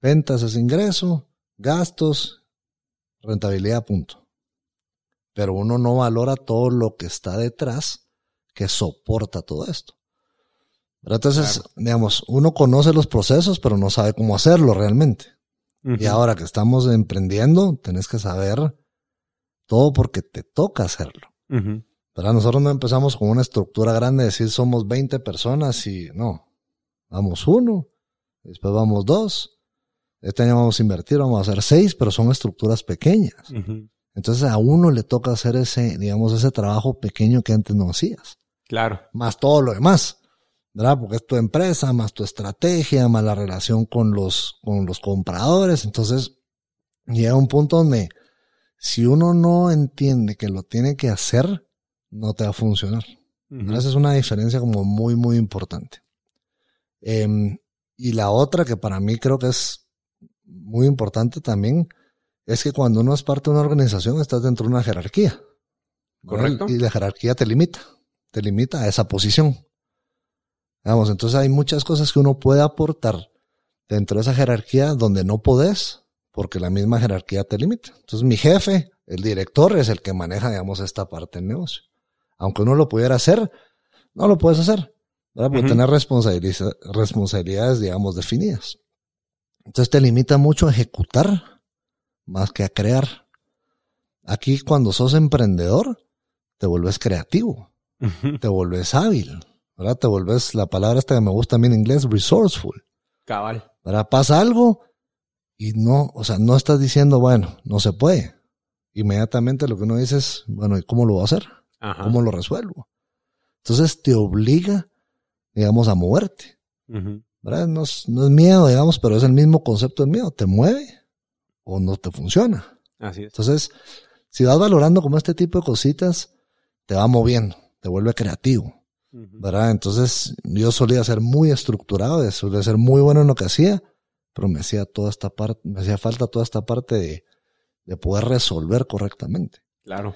Ventas es ingreso gastos, rentabilidad, punto. Pero uno no valora todo lo que está detrás que soporta todo esto. Entonces, digamos, uno conoce los procesos, pero no sabe cómo hacerlo realmente. Y ahora que estamos emprendiendo, tenés que saber todo porque te toca hacerlo. Pero nosotros no empezamos con una estructura grande, decir somos 20 personas y no, vamos uno, después vamos dos, este año vamos a invertir, vamos a hacer seis, pero son estructuras pequeñas. Entonces a uno le toca hacer ese, digamos, ese trabajo pequeño que antes no hacías. Claro. Más todo lo demás. ¿Verdad? Porque es tu empresa, más tu estrategia, más la relación con los, con los compradores. Entonces, llega un punto donde si uno no entiende que lo tiene que hacer, no te va a funcionar. Esa es una diferencia como muy, muy importante. Em, y la otra que para mí creo que es muy importante también es que cuando uno es parte de una organización estás dentro de una jerarquía. Correcto. Y la jerarquía te limita, te limita a esa posición. Vamos, entonces hay muchas cosas que uno puede aportar dentro de esa jerarquía donde no podés porque la misma jerarquía te limita. Entonces mi jefe, el director, es el que maneja, digamos, esta parte del negocio. Aunque uno lo pudiera hacer, no lo puedes hacer, ¿verdad? Porque tener responsabilidades, digamos, definidas. Entonces te limita mucho a ejecutar más que a crear. Aquí cuando sos emprendedor, te vuelves creativo, te vuelves hábil, ¿verdad? Te vuelves, la palabra esta que me gusta a mí en inglés, resourceful. Cabal. ¿Verdad? Pasa algo y no, o sea, no estás diciendo, bueno, no se puede. Inmediatamente lo que uno dice es, bueno, ¿y cómo lo voy a hacer? ¿Cómo lo resuelvo? Entonces te obliga, digamos, a moverte. ¿verdad? No es, no es miedo, digamos, pero es el mismo concepto del miedo. Te mueve o no te funciona. Así es. Entonces, si vas valorando como este tipo de cositas, te va moviendo, te vuelve creativo. ¿Verdad? Entonces yo solía ser muy estructurado, solía ser muy bueno en lo que hacía, pero me hacía toda esta parte, me hacía falta toda esta parte de, de poder resolver correctamente. Claro.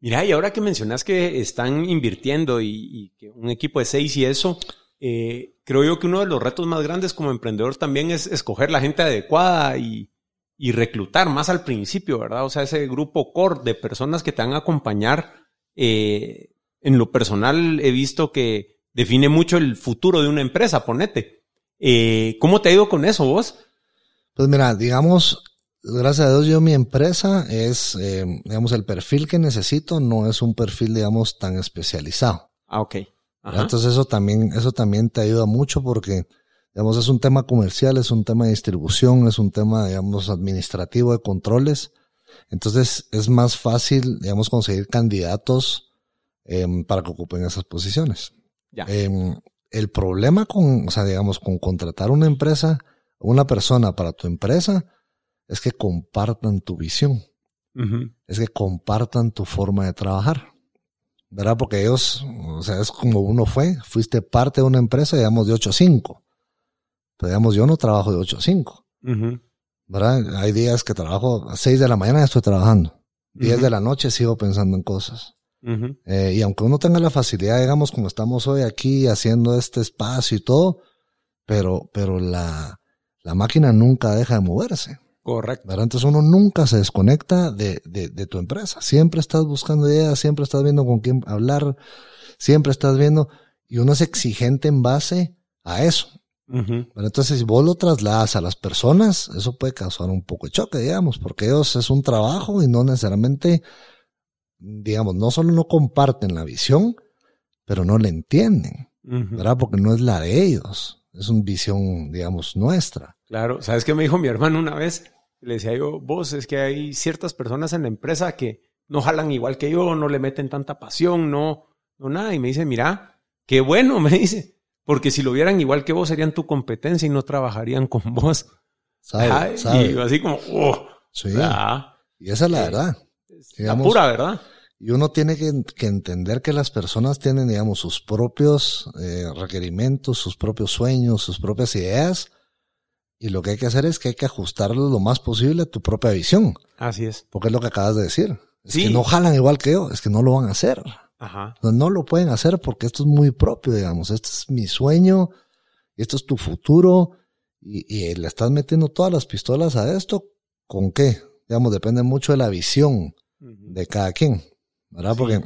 Mira, y ahora que mencionas que están invirtiendo y, que un equipo de seis y eso, eh, creo yo que uno de los retos más grandes como emprendedor también es escoger la gente adecuada y, y reclutar más al principio, ¿verdad? O sea, ese grupo core de personas que te van a acompañar eh, en lo personal he visto que define mucho el futuro de una empresa, ponete. Eh, ¿Cómo te ha ido con eso vos? Pues mira, digamos, gracias a Dios yo mi empresa es, eh, digamos, el perfil que necesito no es un perfil, digamos, tan especializado. Ah, ok. Entonces eso también, eso también te ayuda mucho porque, digamos, es un tema comercial, es un tema de distribución, es un tema, digamos, administrativo de controles. Entonces es más fácil, digamos, conseguir candidatos Em, para que ocupen esas posiciones. Em, el problema con, o sea, digamos, con contratar una empresa, una persona para tu empresa, es que compartan tu visión. Es que compartan tu forma de trabajar. ¿Verdad? Porque ellos, o sea, es como uno fue, fuiste parte de una empresa, digamos, de 8 a 5. Pero digamos, yo no trabajo de 8 a 5. ¿Verdad? Hay días que trabajo a 6 de la mañana estoy trabajando. 10 de la noche sigo pensando en cosas. Eh, y aunque uno tenga la facilidad, digamos, como estamos hoy aquí haciendo este espacio y todo, pero, pero la, la máquina nunca deja de moverse. Correcto. Entonces uno nunca se desconecta de, de, de, tu empresa. Siempre estás buscando ideas, siempre estás viendo con quién hablar, siempre estás viendo, y uno es exigente en base a eso. entonces, si vos lo trasladas a las personas, eso puede causar un poco de choque, digamos, porque ellos es un trabajo y no necesariamente digamos, no solo no comparten la visión, pero no la entienden, ¿verdad? Porque no es la de ellos, es una visión, digamos, nuestra. Claro, ¿sabes qué me dijo mi hermano una vez? Le decía yo, vos, es que hay ciertas personas en la empresa que no jalan igual que yo, no le meten tanta pasión, no, no nada. Y me dice, mira, qué bueno, me dice, porque si lo vieran igual que vos serían tu competencia y no trabajarían con vos. ¿Sabe, Y así como, oh, sí. y esa es la verdad la pura verdad. Y uno tiene que, entender que las personas tienen, digamos, sus propios eh, requerimientos, sus propios sueños, sus propias ideas. Y lo que hay que hacer es que hay que ajustarlo lo más posible a tu propia visión. Así es. Porque es lo que acabas de decir. Es que no jalan igual que yo, es que no lo van a hacer. Ajá. No, no lo pueden hacer porque esto es muy propio, digamos. Este es mi sueño, esto es tu futuro. Y, y le estás metiendo todas las pistolas a esto ¿Con qué? Digamos, depende mucho de la visión de cada quien, ¿verdad? Porque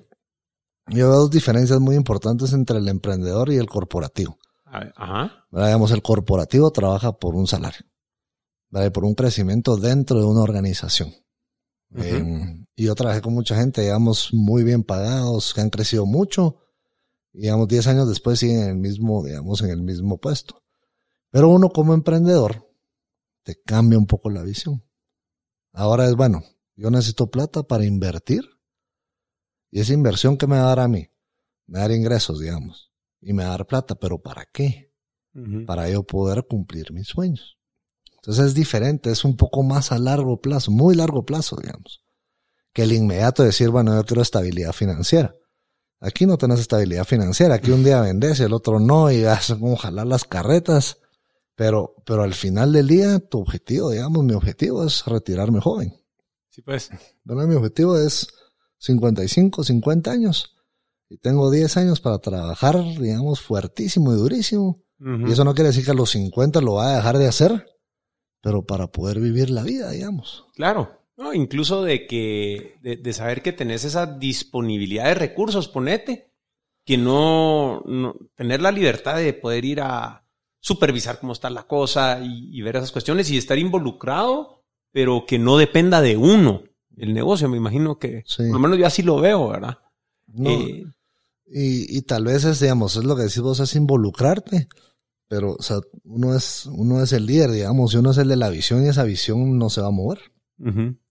yo veo dos diferencias muy importantes entre el emprendedor y el corporativo. Ajá. ¿verdad? Digamos, el corporativo trabaja por un salario, ¿verdad? Y por un crecimiento dentro de una organización. Eh, y yo trabajé con mucha gente, digamos, muy bien pagados, que han crecido mucho. Y, digamos, 10 años después siguen en el mismo, digamos, en el mismo puesto. Pero uno como emprendedor te cambia un poco la visión. Ahora es, bueno, yo necesito plata para invertir. Y esa inversión que me va a dar a mí, me va a dar ingresos, digamos. Y me va a dar plata, pero ¿para qué? Para yo poder cumplir mis sueños. Entonces es diferente, es un poco más a largo plazo, muy largo plazo, digamos, que el inmediato decir, bueno, yo quiero estabilidad financiera. Aquí no tenés estabilidad financiera, aquí un día vendes y el otro no, y vas como jalar las carretas, pero, pero al final del día, tu objetivo, digamos, mi objetivo es retirarme joven. Sí, pues. Bueno, mi objetivo es 55, 50 años, y tengo 10 años para trabajar, digamos, fuertísimo y durísimo. Y eso no quiere decir que a los 50 lo va a dejar de hacer, pero para poder vivir la vida, digamos. Claro. No, incluso de que, de, saber que tenés esa disponibilidad de recursos, ponete, que no, no, tener la libertad de poder ir a supervisar cómo está la cosa y, ver esas cuestiones y estar involucrado, pero que no dependa de uno el negocio. Me imagino que, por lo menos yo así lo veo, ¿verdad? Eh, y, y tal vez es, digamos, es lo que decís vos, es involucrarte pero, o sea, uno es, uno es el líder, digamos, y uno es el de la visión y esa visión no se va a mover.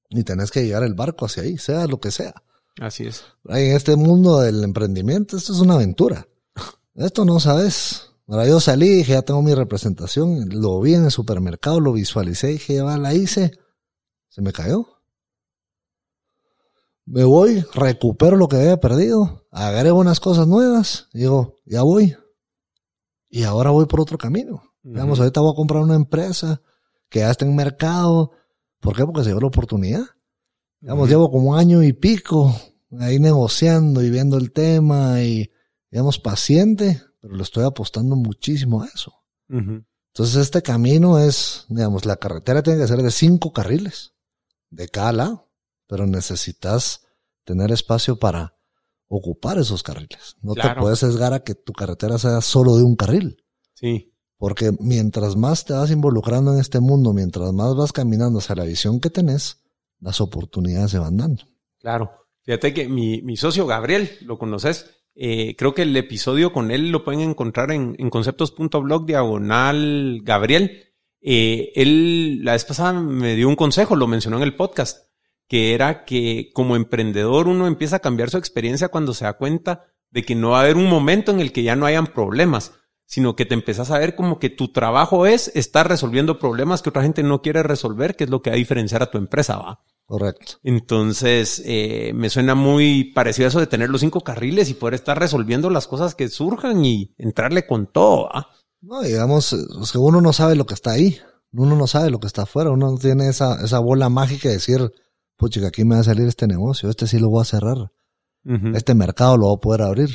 Y tenés que llevar el barco hacia ahí, sea lo que sea. Así es. En este mundo del emprendimiento, esto es una aventura. Esto no sabes. Ahora yo salí, dije, ya tengo mi representación, lo vi en el supermercado, lo visualicé, dije, ya la hice. Se me cayó. Me voy, recupero lo que había perdido, agrego unas cosas nuevas, digo, ya voy, y ahora voy por otro camino. Digamos, ahorita voy a comprar una empresa que ya está en mercado. ¿Por qué? Porque se dio la oportunidad. Digamos, llevo como un año y pico ahí negociando y viendo el tema y, digamos, paciente, pero le estoy apostando muchísimo a eso. Entonces, este camino es, digamos, la carretera tiene que ser de cinco carriles de cada lado, pero necesitas tener espacio para ocupar esos carriles. No te puedes sesgar a que tu carretera sea solo de un carril. Sí. Porque mientras más te vas involucrando en este mundo, mientras más vas caminando hacia la visión que tenés, las oportunidades se van dando. Claro. Fíjate que mi, mi socio Gabriel, lo conoces, eh, creo que el episodio con él lo pueden encontrar en, en conceptos.blog diagonal Gabriel. Eh, él la vez pasada me dio un consejo, lo mencionó en el podcast que era que como emprendedor uno empieza a cambiar su experiencia cuando se da cuenta de que no va a haber un momento en el que ya no hayan problemas, sino que te empezás a ver como que tu trabajo es estar resolviendo problemas que otra gente no quiere resolver, que es lo que va a diferenciar a tu empresa, ¿va? Correcto. Entonces, eh, me suena muy parecido a eso de tener los cinco carriles y poder estar resolviendo las cosas que surjan y entrarle con todo, ¿va? No, digamos, que uno no sabe lo que está ahí, uno no sabe lo que está afuera, uno no tiene esa, esa bola mágica de decir, pucha, aquí me va a salir este negocio, este sí lo voy a cerrar, este mercado lo voy a poder abrir.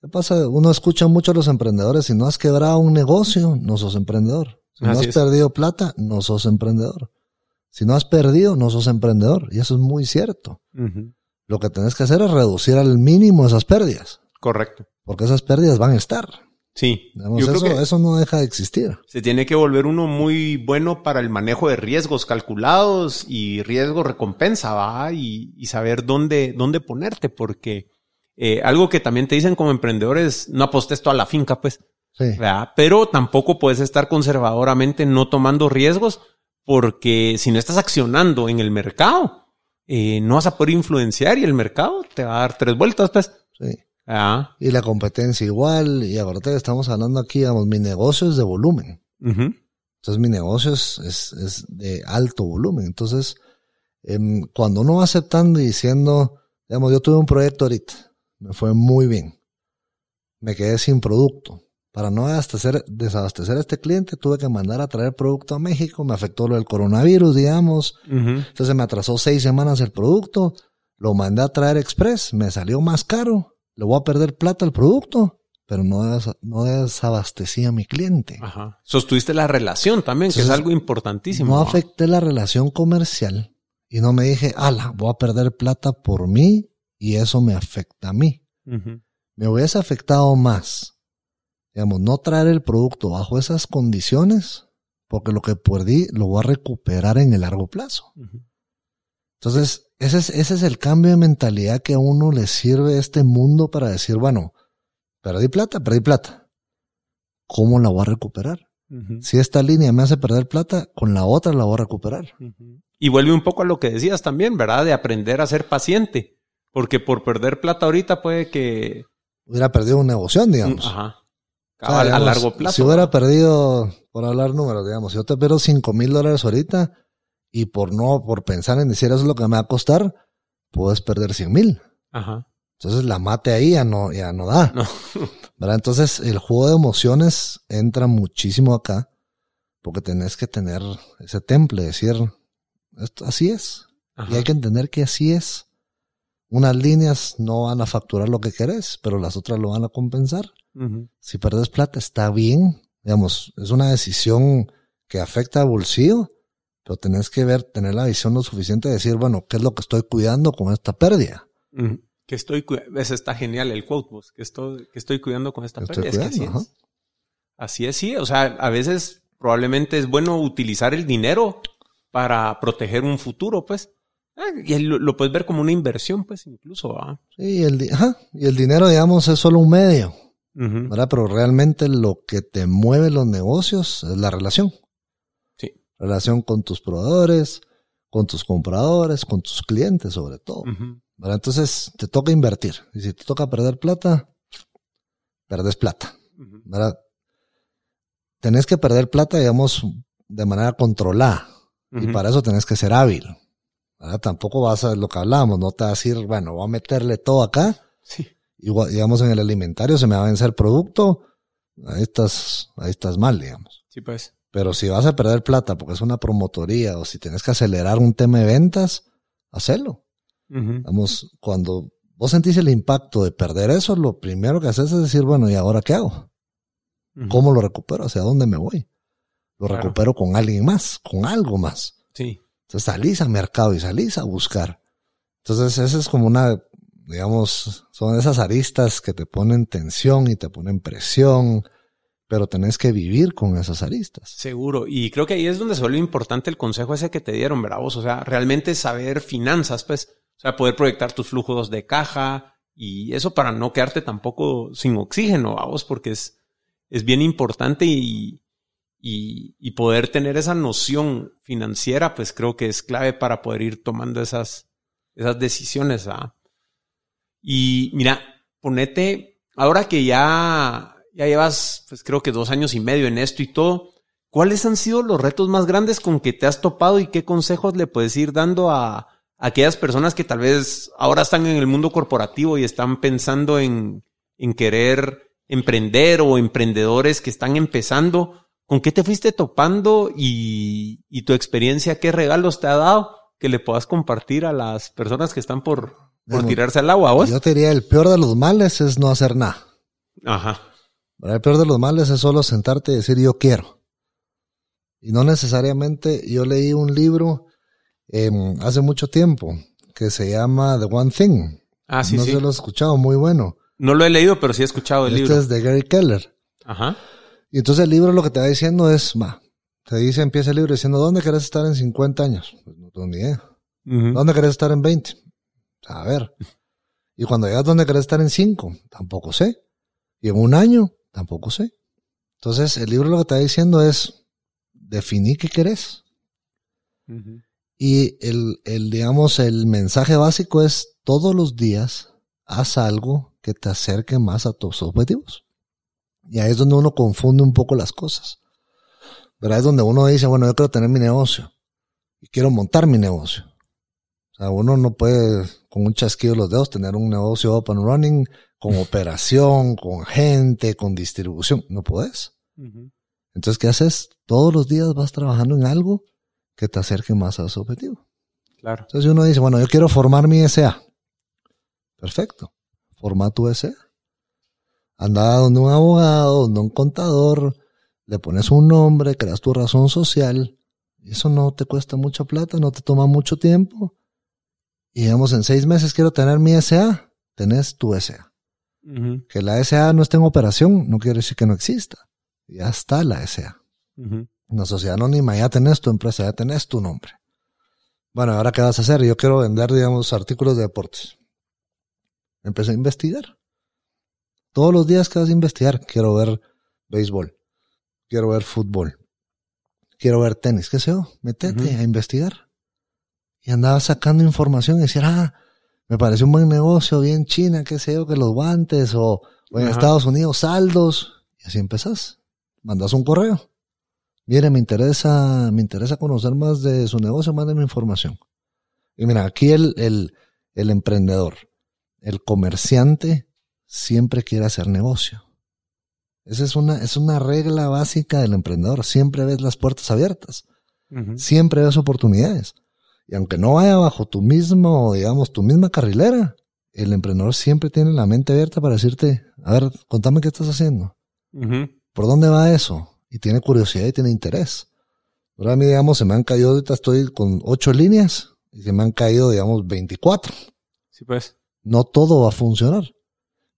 ¿Qué pasa? Uno escucha mucho a los emprendedores, si no has quebrado un negocio, no sos emprendedor. Si no has perdido plata, no sos emprendedor. Si no has perdido, no sos emprendedor. Y eso es muy cierto. Lo que tenés que hacer es reducir al mínimo esas pérdidas. Correcto. Porque esas pérdidas van a estar. Sí. yo eso, creo que eso no deja de existir. Se tiene que volver uno muy bueno para el manejo de riesgos calculados y riesgo recompensa, ¿va? Y, y saber dónde, dónde ponerte, porque eh, algo que también te dicen como emprendedores, no apostes toda la finca, pues. Sí. ¿verdad? Pero tampoco puedes estar conservadoramente no tomando riesgos, porque si no estás accionando en el mercado, eh, no vas a poder influenciar y el mercado te va a dar tres vueltas, pues. Sí. Ah. Y la competencia igual. Y ahorita estamos hablando aquí, digamos, mi negocio es de volumen. Entonces mi negocio es, es, de alto volumen. Entonces, em, cuando uno va aceptando y diciendo, digamos, yo tuve un proyecto ahorita, me fue muy bien. Me quedé sin producto. Para no desabastecer, desabastecer a este cliente, tuve que mandar a traer producto a México. Me afectó lo del coronavirus, digamos. Entonces me atrasó seis semanas el producto. Lo mandé a traer express. Me salió más caro le voy a perder plata al producto, pero no, des- no desabastecí a mi cliente. Ajá. Sostuviste la relación también, que es algo importantísimo. No afecté la relación comercial y no me dije, ala, voy a perder plata por mí y eso me afecta a mí. Me hubiese afectado más, digamos, no traer el producto bajo esas condiciones, porque lo que perdí lo voy a recuperar en el largo plazo. Entonces, ese es, ese es el cambio de mentalidad que a uno le sirve este mundo para decir, bueno, perdí plata, perdí plata. ¿Cómo la voy a recuperar? Si esta línea me hace perder plata, con la otra la voy a recuperar. Y vuelve un poco a lo que decías también, ¿verdad? De aprender a ser paciente. Porque por perder plata ahorita puede que... Hubiera perdido una negocio, digamos. Ajá. O sea, Cabal, a largo plazo. Si hubiera perdido, por hablar números, digamos, si yo te pierdo cinco mil dólares ahorita y por no, por pensar en decir eso es lo que me va a costar, puedes perder cien mil. Ajá. Entonces la mate ahí ya no, ya no da. No. ¿verdad? Entonces el juego de emociones entra muchísimo acá porque tenés que tener ese temple, decir, esto, así es. Ajá. Y hay que entender que así es. Unas líneas no van a facturar lo que querés, pero las otras lo van a compensar. Si perdes plata está bien, digamos, es una decisión que afecta al bolsillo, pero tenés que ver, tener la visión lo suficiente de decir, bueno, ¿qué es lo que estoy cuidando con esta pérdida? Que estoy... Ese está genial el quote, vos. Que estoy, que estoy cuidando con esta pérdida. Es que así es. Así es, sí. O sea, a veces probablemente es bueno utilizar el dinero para proteger un futuro, pues. Ah, Y lo, lo puedes ver como una inversión, pues, incluso. Sí, y el, di- ajá, y el dinero, digamos, es solo un medio. ¿verdad? Pero realmente lo que te mueve los negocios es la relación. Relación con tus proveedores, con tus compradores, con tus clientes sobre todo. Entonces te toca invertir. Y si te toca perder plata, perdes plata. Tenés que perder plata, digamos, de manera controlada. Y para eso tenés que ser hábil. ¿verdad? Tampoco vas a lo que hablábamos, no te vas a decir, bueno, voy a meterle todo acá. Sí. Igual, digamos, en el alimentario se me va a vencer producto. Ahí estás, ahí estás mal, digamos. Sí, pues. Pero si vas a perder plata porque es una promotoría o si tienes que acelerar un tema de ventas, hacelo. Vamos, cuando vos sentís el impacto de perder eso, lo primero que haces es decir, bueno, ¿y ahora qué hago? ¿Cómo lo recupero? ¿Hacia dónde me voy? Lo Claro. recupero con alguien más, con algo más. Sí. Entonces salís al mercado y salís a buscar. Entonces esa es como una, digamos, son esas aristas que te ponen tensión y te ponen presión, pero tenés que vivir con esas aristas. Seguro. Y creo que ahí es donde se vuelve importante el consejo ese que te dieron, ¿verdad? vos? O sea, realmente saber finanzas, pues. O sea, poder proyectar tus flujos de caja y eso para no quedarte tampoco sin oxígeno, vos, porque es, es bien importante y, y, poder tener esa noción financiera, pues creo que es clave para poder ir tomando esas, esas decisiones. Y mira, ponete, ahora que ya, ya llevas, pues creo que dos años y medio en esto y todo, ¿cuáles han sido los retos más grandes con que te has topado y qué consejos le puedes ir dando a, a aquellas personas que tal vez ahora están en el mundo corporativo y están pensando en, en querer emprender o emprendedores que están empezando? ¿Con qué te fuiste topando y, y tu experiencia, qué regalos te ha dado que le puedas compartir a las personas que están por, por tirarse al agua? ¿vos? Yo te diría, el peor de los males es no hacer nada. Ajá. ¿Verdad? El peor de los males es solo sentarte y decir yo quiero. Y no necesariamente, yo leí un libro eh, hace mucho tiempo que se llama The One Thing. Ah, sí, no sí. si lo has escuchado, muy bueno. No lo he leído, pero sí he escuchado el este libro. es de Gary Keller. Ajá. Y entonces el libro lo que te va diciendo es, va, te dice, empieza el libro diciendo, ¿dónde querés estar en 50 años? Pues no tengo ni idea. ¿Dónde querés estar en 20? A ver. Y cuando llegas, ¿dónde querés estar en 5? Tampoco sé. Y en un año, tampoco sé. Entonces, el libro lo que está diciendo es, definí qué querés. Y el, el, digamos, el mensaje básico es, todos los días, haz algo que te acerque más a tus objetivos. Y ahí es donde uno confunde un poco las cosas. ¿Verdad? Es donde uno dice, bueno, yo quiero tener mi negocio. Y quiero montar mi negocio. O sea, uno no puede con un chasquido de los dedos tener un negocio up and running, con operación, con gente, con distribución. No puedes. Entonces, ¿qué haces? Todos los días vas trabajando en algo que te acerque más a ese objetivo. Claro. Entonces uno dice, bueno, yo quiero formar mi SA. Perfecto. Forma tu SA. Anda donde un abogado, donde un contador, le pones un nombre, creas tu razón social, eso no te cuesta mucha plata, no te toma mucho tiempo. Y digamos, en seis meses quiero tener mi SA, tenés tu SA. Que la SA no esté en operación no quiere decir que no exista. Ya está la SA. En la sociedad anónima ya tenés tu empresa, ya tenés tu nombre. Bueno, ahora qué vas a hacer? Yo quiero vender, digamos, artículos de deportes. Empecé a investigar. Todos los días que vas a investigar, quiero ver béisbol, quiero ver fútbol, quiero ver tenis, qué sé yo, metete a investigar. Y andaba sacando información y decía, ah, me parece un buen negocio, bien China, qué sé yo, que los guantes, o, en Estados Unidos, saldos. Y así empezás. Mandas un correo. Mire, me interesa, me interesa conocer más de su negocio, mándeme información. Y mira, aquí el, el, el emprendedor, el comerciante, siempre quiere hacer negocio. Esa es una, es una regla básica del emprendedor. Siempre ves las puertas abiertas. Siempre ves oportunidades. Y aunque no vaya bajo tu mismo, digamos, tu misma carrilera, el emprendedor siempre tiene la mente abierta para decirte, a ver, contame qué estás haciendo. ¿Por dónde va eso? Y tiene curiosidad y tiene interés. Ahora a mí, digamos, se me han caído, ahorita estoy con ocho líneas y se me han caído, digamos, 24. Sí, pues. No todo va a funcionar.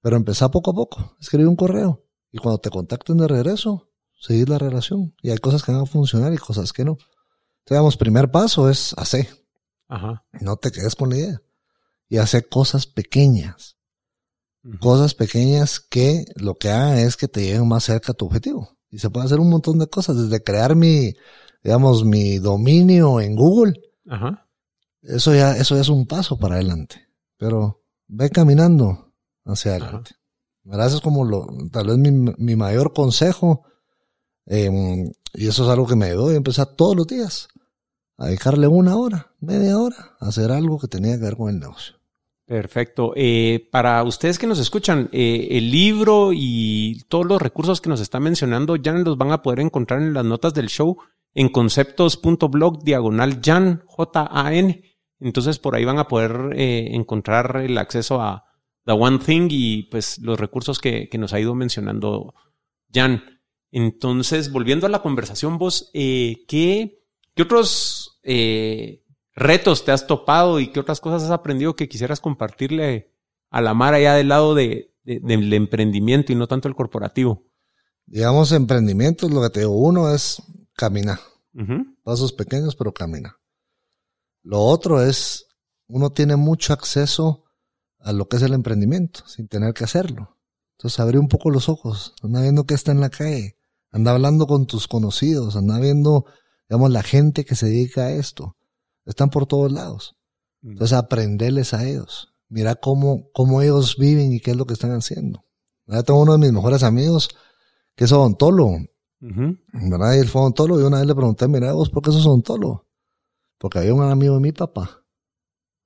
Pero empezá poco a poco. Escribir un correo. Y cuando te contacten de regreso, seguir la relación. Y hay cosas que van a funcionar y cosas que no. Entonces, digamos, primer paso es hacer. Ajá. No te quedes con la idea. Y hacer cosas pequeñas. Cosas pequeñas que lo que hagan es que te lleven más cerca a tu objetivo. Y se puede hacer un montón de cosas, desde crear mi, digamos, mi dominio en Google. Ajá. Eso ya, eso ya es un paso para adelante. Pero ve caminando hacia adelante. Gracias como lo, tal vez mi, mi mayor consejo, em, y eso es algo que me ayudó y empezar todos los días a dedicarle una hora, media hora, a hacer algo que tenía que ver con el negocio. Perfecto. Eh, para ustedes que nos escuchan, eh, el libro y todos los recursos que nos está mencionando, ya los van a poder encontrar en las notas del show en conceptos.blog diagonal Jan, J-A-N. Entonces por ahí van a poder eh, encontrar el acceso a, The One Thing y pues los recursos que, nos ha ido mencionando Jan. Entonces, volviendo a la conversación, vos, eh, ¿qué, otros eh, retos te has topado y qué otras cosas has aprendido que quisieras compartirle a la mar allá del lado de, del emprendimiento y no tanto el corporativo? Digamos, emprendimiento, lo que te digo, uno es caminar. Pasos pequeños, pero camina. Lo otro es, uno tiene mucho acceso a lo que es el emprendimiento, sin tener que hacerlo. Entonces abrí un poco los ojos, anda viendo qué está en la calle, anda hablando con tus conocidos, anda viendo, digamos, la gente que se dedica a esto. Están por todos lados. Mm. Entonces aprenderles a ellos. Mira cómo, cómo ellos viven y qué es lo que están haciendo. Ya tengo uno de mis mejores amigos que es odontólogo. ¿Verdad? Y él fue odontólogo y una vez le pregunté, mira vos, ¿por qué sos odontólogo? Porque había un amigo de mi papá.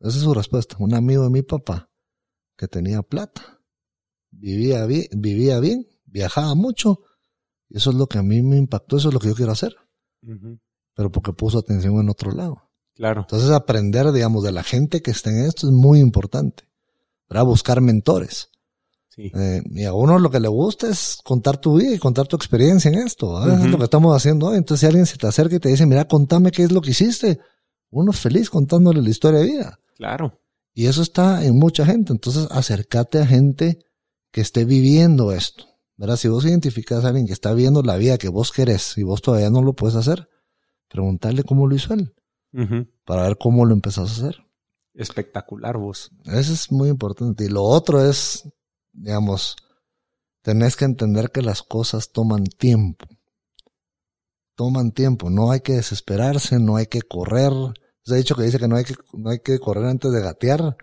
Esa es su respuesta. Un amigo de mi papá que tenía plata, vivía bien, vivía bien, viajaba mucho, y eso es lo que a mí me impactó, eso es lo que yo quiero hacer. Pero porque puso atención en otro lado. Claro. Entonces aprender, digamos, de la gente que está en esto es muy importante. Para buscar mentores. Sí. Eh, y a uno lo que le gusta es contar tu vida y contar tu experiencia en esto. Es lo que estamos haciendo hoy. Entonces si alguien se te acerca y te dice, mira, contame qué es lo que hiciste, uno es feliz contándole la historia de vida. Claro. Y eso está en mucha gente. Entonces, acércate a gente que esté viviendo esto. ¿Verdad? Si vos identificas a alguien que está viviendo la vida que vos querés y vos todavía no lo puedes hacer, preguntarle cómo lo hizo él. Para ver cómo lo empezás a hacer. Espectacular vos. Eso es muy importante. Y lo otro es, digamos, tenés que entender que las cosas toman tiempo. Toman tiempo. No hay que desesperarse, no hay que correr se ha dicho que dice que no hay que, no hay que correr antes de gatear.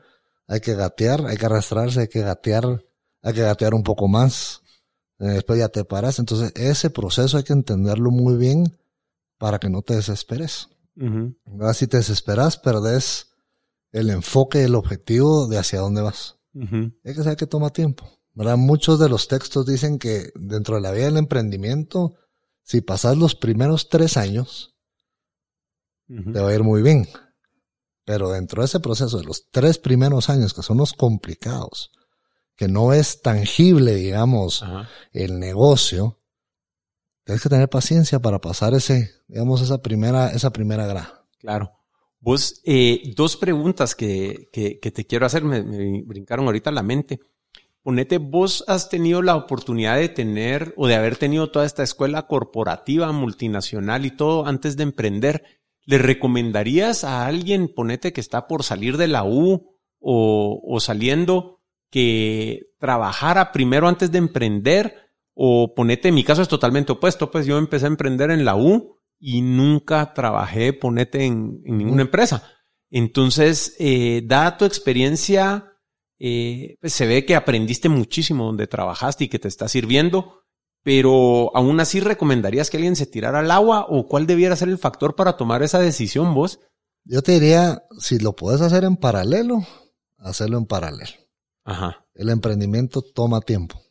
Hay que gatear, hay que arrastrarse, hay que gatear, hay que gatear un poco más. Eh, después ya te paras. Entonces, ese proceso hay que entenderlo muy bien para que no te desesperes. Si te desesperas, perdés el enfoque el objetivo de hacia dónde vas. Hay que saber que toma tiempo. ¿verdad? Muchos de los textos dicen que dentro de la vida del emprendimiento, si pasas los primeros tres años, te va a ir muy bien. Pero dentro de ese proceso de los tres primeros años, que son los complicados, que no es tangible, digamos, el negocio, tienes que tener paciencia para pasar ese, digamos, esa primera, esa primera grada. Claro. Vos, eh, dos preguntas que, que, te quiero hacer, me, brincaron ahorita la mente. Ponete, vos has tenido la oportunidad de tener o de haber tenido toda esta escuela corporativa, multinacional y todo antes de emprender. ¿Le recomendarías a alguien, ponete, que está por salir de la U o, o saliendo, que trabajara primero antes de emprender? O ponete, en mi caso es totalmente opuesto, pues yo empecé a emprender en la U y nunca trabajé, ponete, en, ninguna empresa. Entonces, eh, dada tu experiencia, eh, pues se ve que aprendiste muchísimo donde trabajaste y que te está sirviendo, pero aún así recomendarías que alguien se tirara al agua o cuál debiera ser el factor para tomar esa decisión vos? Yo te diría, si lo puedes hacer en paralelo, hacerlo en paralelo. Ajá. El emprendimiento toma tiempo.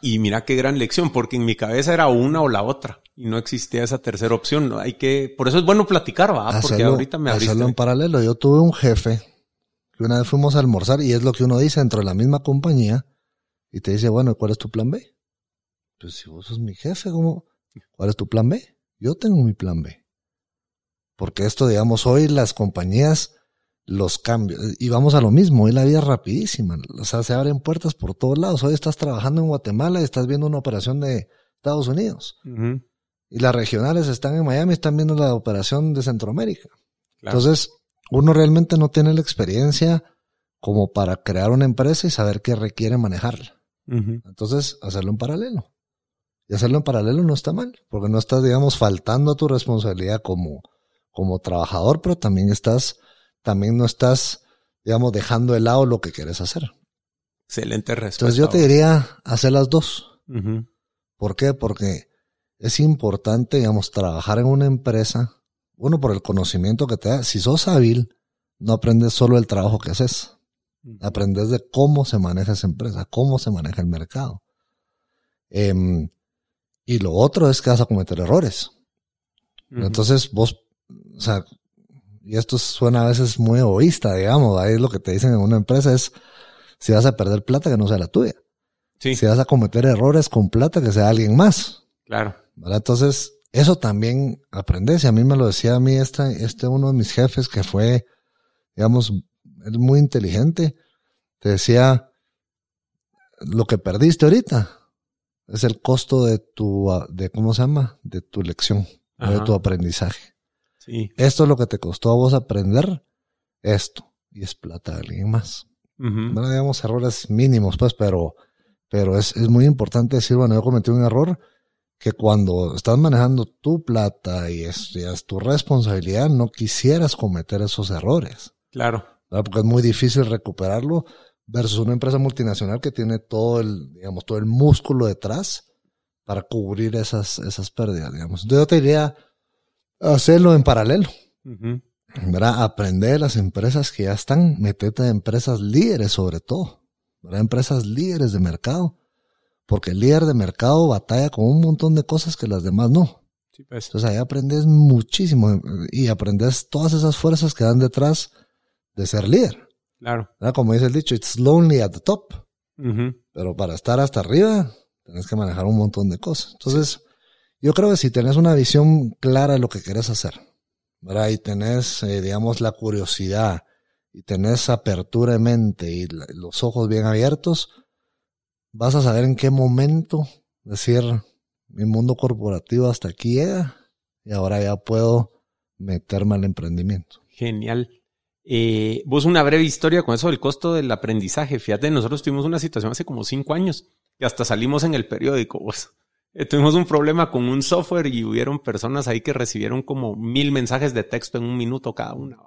Y mira qué gran lección, porque en mi cabeza era una o la otra y no existía esa tercera opción. Hay que, por eso es bueno platicar, va, porque ahorita me abriste. Hacerlo en paralelo. Yo tuve un jefe que una vez fuimos a almorzar y es lo que uno dice dentro de la misma compañía y te dice, bueno, ¿cuál es tu plan B? Pues si vos sos mi jefe, ¿cómo? ¿Cuál es tu plan B? Yo tengo mi plan B. Porque esto, digamos, hoy las compañías los cambios. Y vamos a lo mismo, hoy la vida es rapidísima. O sea, se abren puertas por todos lados. Hoy estás trabajando en Guatemala y estás viendo una operación de Estados Unidos. Y las regionales están en Miami, están viendo la operación de Centroamérica. Entonces, uno realmente no tiene la experiencia como para crear una empresa y saber qué requiere manejarla. Entonces, hacerlo en paralelo. Y hacerlo en paralelo no está mal, porque no estás, digamos, faltando a tu responsabilidad como, como trabajador, pero también estás también no estás, digamos, dejando de lado lo que quieres hacer. Excelente respuesta. Entonces yo te diría hacer las dos. ¿Por qué? Porque es importante, digamos, trabajar en una empresa, uno por el conocimiento que te da. Si sos hábil, no aprendes solo el trabajo que haces. Aprendes de cómo se maneja esa empresa, cómo se maneja el mercado. Em, y lo otro es que vas a cometer errores. Entonces vos, o sea, y esto suena a veces muy egoísta, digamos, ahí es lo que te dicen en una empresa es, si vas a perder plata, que no sea la tuya. Sí. Si vas a cometer errores con plata, que sea alguien más. Claro. Entonces, eso también aprendes. Y a mí me lo decía a mí este, este uno de mis jefes que fue, digamos, muy inteligente. Te decía, lo que perdiste ahorita es el costo de tu, de, ¿cómo se llama? De tu lección, de tu aprendizaje. Esto es lo que te costó a vos aprender esto. Y es plata de alguien más. No digamos errores mínimos, pues, pero, pero es, es muy importante decir, bueno, yo cometí un error que cuando estás manejando tu plata y es, es tu responsabilidad, no quisieras cometer esos errores. Claro. Porque es muy difícil recuperarlo versus una empresa multinacional que tiene todo el, digamos, todo el músculo detrás para cubrir esas, esas pérdidas, digamos. Entonces yo te diría, hacerlo en paralelo. ¿verdad? Aprender las empresas que ya están, metete a empresas líderes sobre todo, ¿verdad? Empresas líderes de mercado. Porque el líder de mercado batalla con un montón de cosas que las demás no. Pues. Entonces ahí aprendes muchísimo y aprendes todas esas fuerzas que dan detrás de ser líder. Claro. Como dice el dicho, it's lonely at the top. Pero para estar hasta arriba, tienes que manejar un montón de cosas. Entonces, yo creo que si tenés una visión clara de lo que querés hacer, ¿verdad? Y tenés, eh, digamos, la curiosidad y tenés apertura de mente y los ojos bien abiertos, vas a saber en qué momento decir, mi mundo corporativo hasta aquí llega y ahora ya puedo meterme al emprendimiento. Genial. Eh, vos una breve historia con eso del costo del aprendizaje. Fíjate, nosotros tuvimos una situación hace como cinco años y hasta salimos en el periódico. Vos. Eh, tuvimos un problema con un software y hubieron personas ahí que recibieron como mil mensajes de texto en un minuto cada una.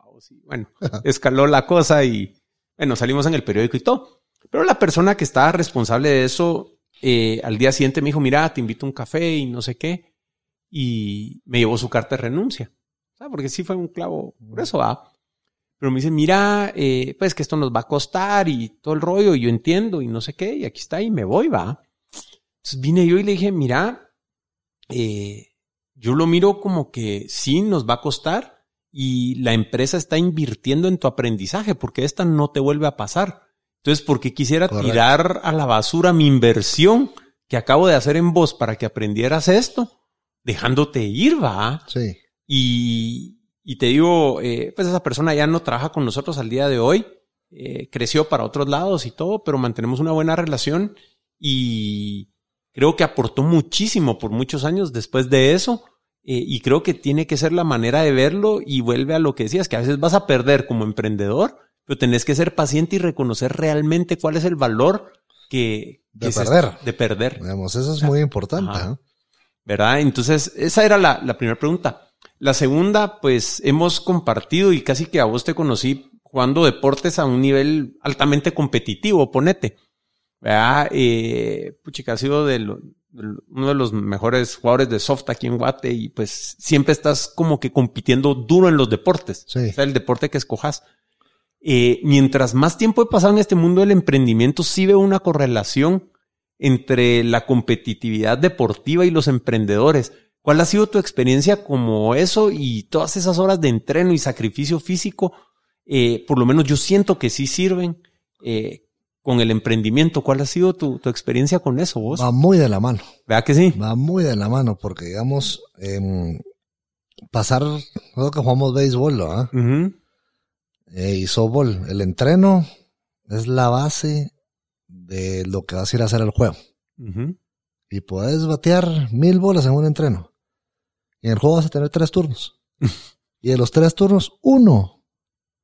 Bueno, escaló la cosa y bueno, salimos en el periódico y todo. Pero la persona que estaba responsable de eso, eh, al día siguiente me dijo, mira, te invito a un café y no sé qué. Y me llevó su carta de renuncia. ¿sabes? Porque sí fue un clavo, por eso va. Pero me dice, mira, eh, pues que esto nos va a costar y todo el rollo, y yo entiendo y no sé qué, y aquí está, y me voy, va. Entonces vine yo y le dije, mira, eh, yo lo miro como que sí nos va a costar y la empresa está invirtiendo en tu aprendizaje porque esta no te vuelve a pasar. Entonces, ¿por qué quisiera tirar a la basura mi inversión que acabo de hacer en vos para que aprendieras esto? Dejándote ir, va. Sí. Y, y te digo, eh, pues esa persona ya no trabaja con nosotros al día de hoy, eh, creció para otros lados y todo, pero mantenemos una buena relación y creo que aportó muchísimo por muchos años después de eso. Eh, y creo que tiene que ser la manera de verlo y vuelve a lo que decías, que a veces vas a perder como emprendedor, pero tenés que ser paciente y reconocer realmente cuál es el valor que... De perder. de perder. Digamos, eso es muy importante. ¿eh? ¿Verdad? Entonces, esa era la, la primera pregunta. La segunda, pues hemos compartido y casi que a vos te conocí jugando deportes a un nivel altamente competitivo, ponete. ¿Verdad? Eh, puchica, ha sido de uno de los mejores jugadores de soft aquí en Guate y pues siempre estás como que compitiendo duro en los deportes. Sí. O sea, el deporte que escojas. Eh, mientras más tiempo he pasado en este mundo del emprendimiento, sí veo una correlación entre la competitividad deportiva y los emprendedores. ¿Cuál ha sido tu experiencia como eso y todas esas horas de entreno y sacrificio físico? Eh, por lo menos yo siento que sí sirven eh, con el emprendimiento. ¿Cuál ha sido tu, tu, experiencia con eso vos? Va muy de la mano. ¿Verdad que sí? Va muy de la mano porque, digamos, eh, pasar, creo que jugamos béisbol, ¿no? Uh -huh. eh, y softball, el entreno es la base de lo que vas a ir a hacer el juego. Uh -huh. Y puedes batear mil bolas en un entreno. Y en el juego vas a tener tres turnos. y de los tres turnos, uno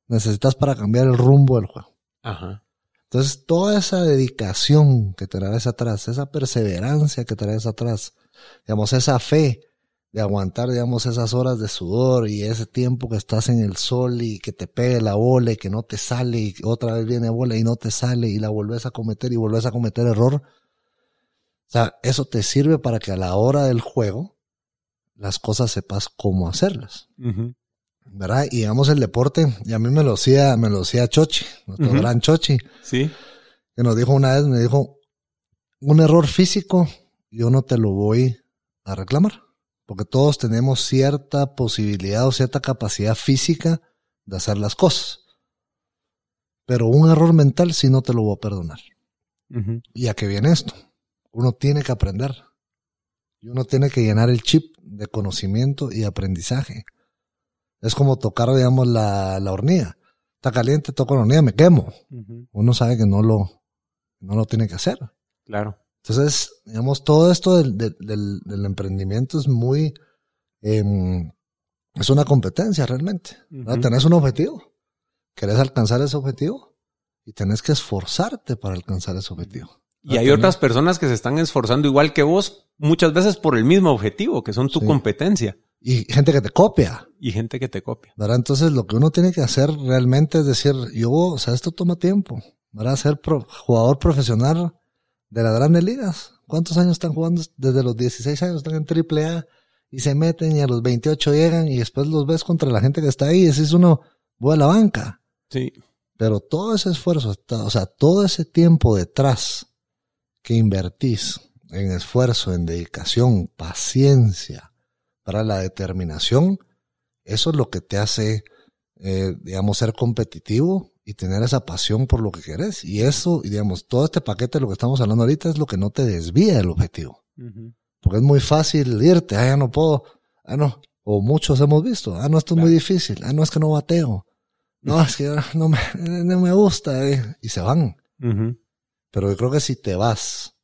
necesitas para cambiar el rumbo del juego. Ajá. Entonces, toda esa dedicación que traes atrás, esa perseverancia que traes atrás, digamos, esa fe de aguantar, digamos, esas horas de sudor y ese tiempo que estás en el sol y que te pegue la bola y que no te sale y otra vez viene bola y no te sale y la volvés a cometer y volvés a cometer error. O sea, eso te sirve para que a la hora del juego las cosas sepas cómo hacerlas. ¿Verdad? Y digamos el deporte, y a mí me lo decía, me lo decía Chochi, nuestro uh -huh. gran Chochi. Sí. Que nos dijo una vez, me dijo, un error físico, yo no te lo voy a reclamar. Porque todos tenemos cierta posibilidad o cierta capacidad física de hacer las cosas. Pero un error mental sí no te lo voy a perdonar. Uh -huh. ¿Y a qué viene esto? Uno tiene que aprender. Y uno tiene que llenar el chip de conocimiento y aprendizaje. Es como tocar, digamos, la, la hornilla. Está caliente, toco la hornilla, me quemo. Uh -huh. Uno sabe que no lo, no lo tiene que hacer. Claro. Entonces, digamos, todo esto del, del, del emprendimiento es muy, eh, es una competencia realmente. Uh -huh. Tenés un objetivo, querés alcanzar ese objetivo y tenés que esforzarte para alcanzar ese objetivo. Y hay otras personas que se están esforzando igual que vos, muchas veces por el mismo objetivo, que son tu sí. competencia. Y gente que te copia. Y gente que te copia. ¿verdad? Entonces, lo que uno tiene que hacer realmente es decir, yo, o sea, esto toma tiempo. ¿verdad? Ser pro, jugador profesional de las grandes ligas. ¿Cuántos años están jugando? Desde los 16 años están en triple A y se meten y a los 28 llegan y después los ves contra la gente que está ahí y decís uno, voy a la banca. Sí. Pero todo ese esfuerzo, o sea, todo ese tiempo detrás que invertís en esfuerzo, en dedicación, paciencia, para la determinación, eso es lo que te hace, eh, digamos, ser competitivo y tener esa pasión por lo que querés. Y eso, y digamos, todo este paquete de lo que estamos hablando ahorita es lo que no te desvía del objetivo. Uh -huh. Porque es muy fácil irte, ah, ya no puedo, ah, no, o muchos hemos visto, ah, no, esto claro. es muy difícil, ah, no, es que no bateo, no, es que no me, no me gusta, eh. y se van. Uh -huh. Pero yo creo que si te vas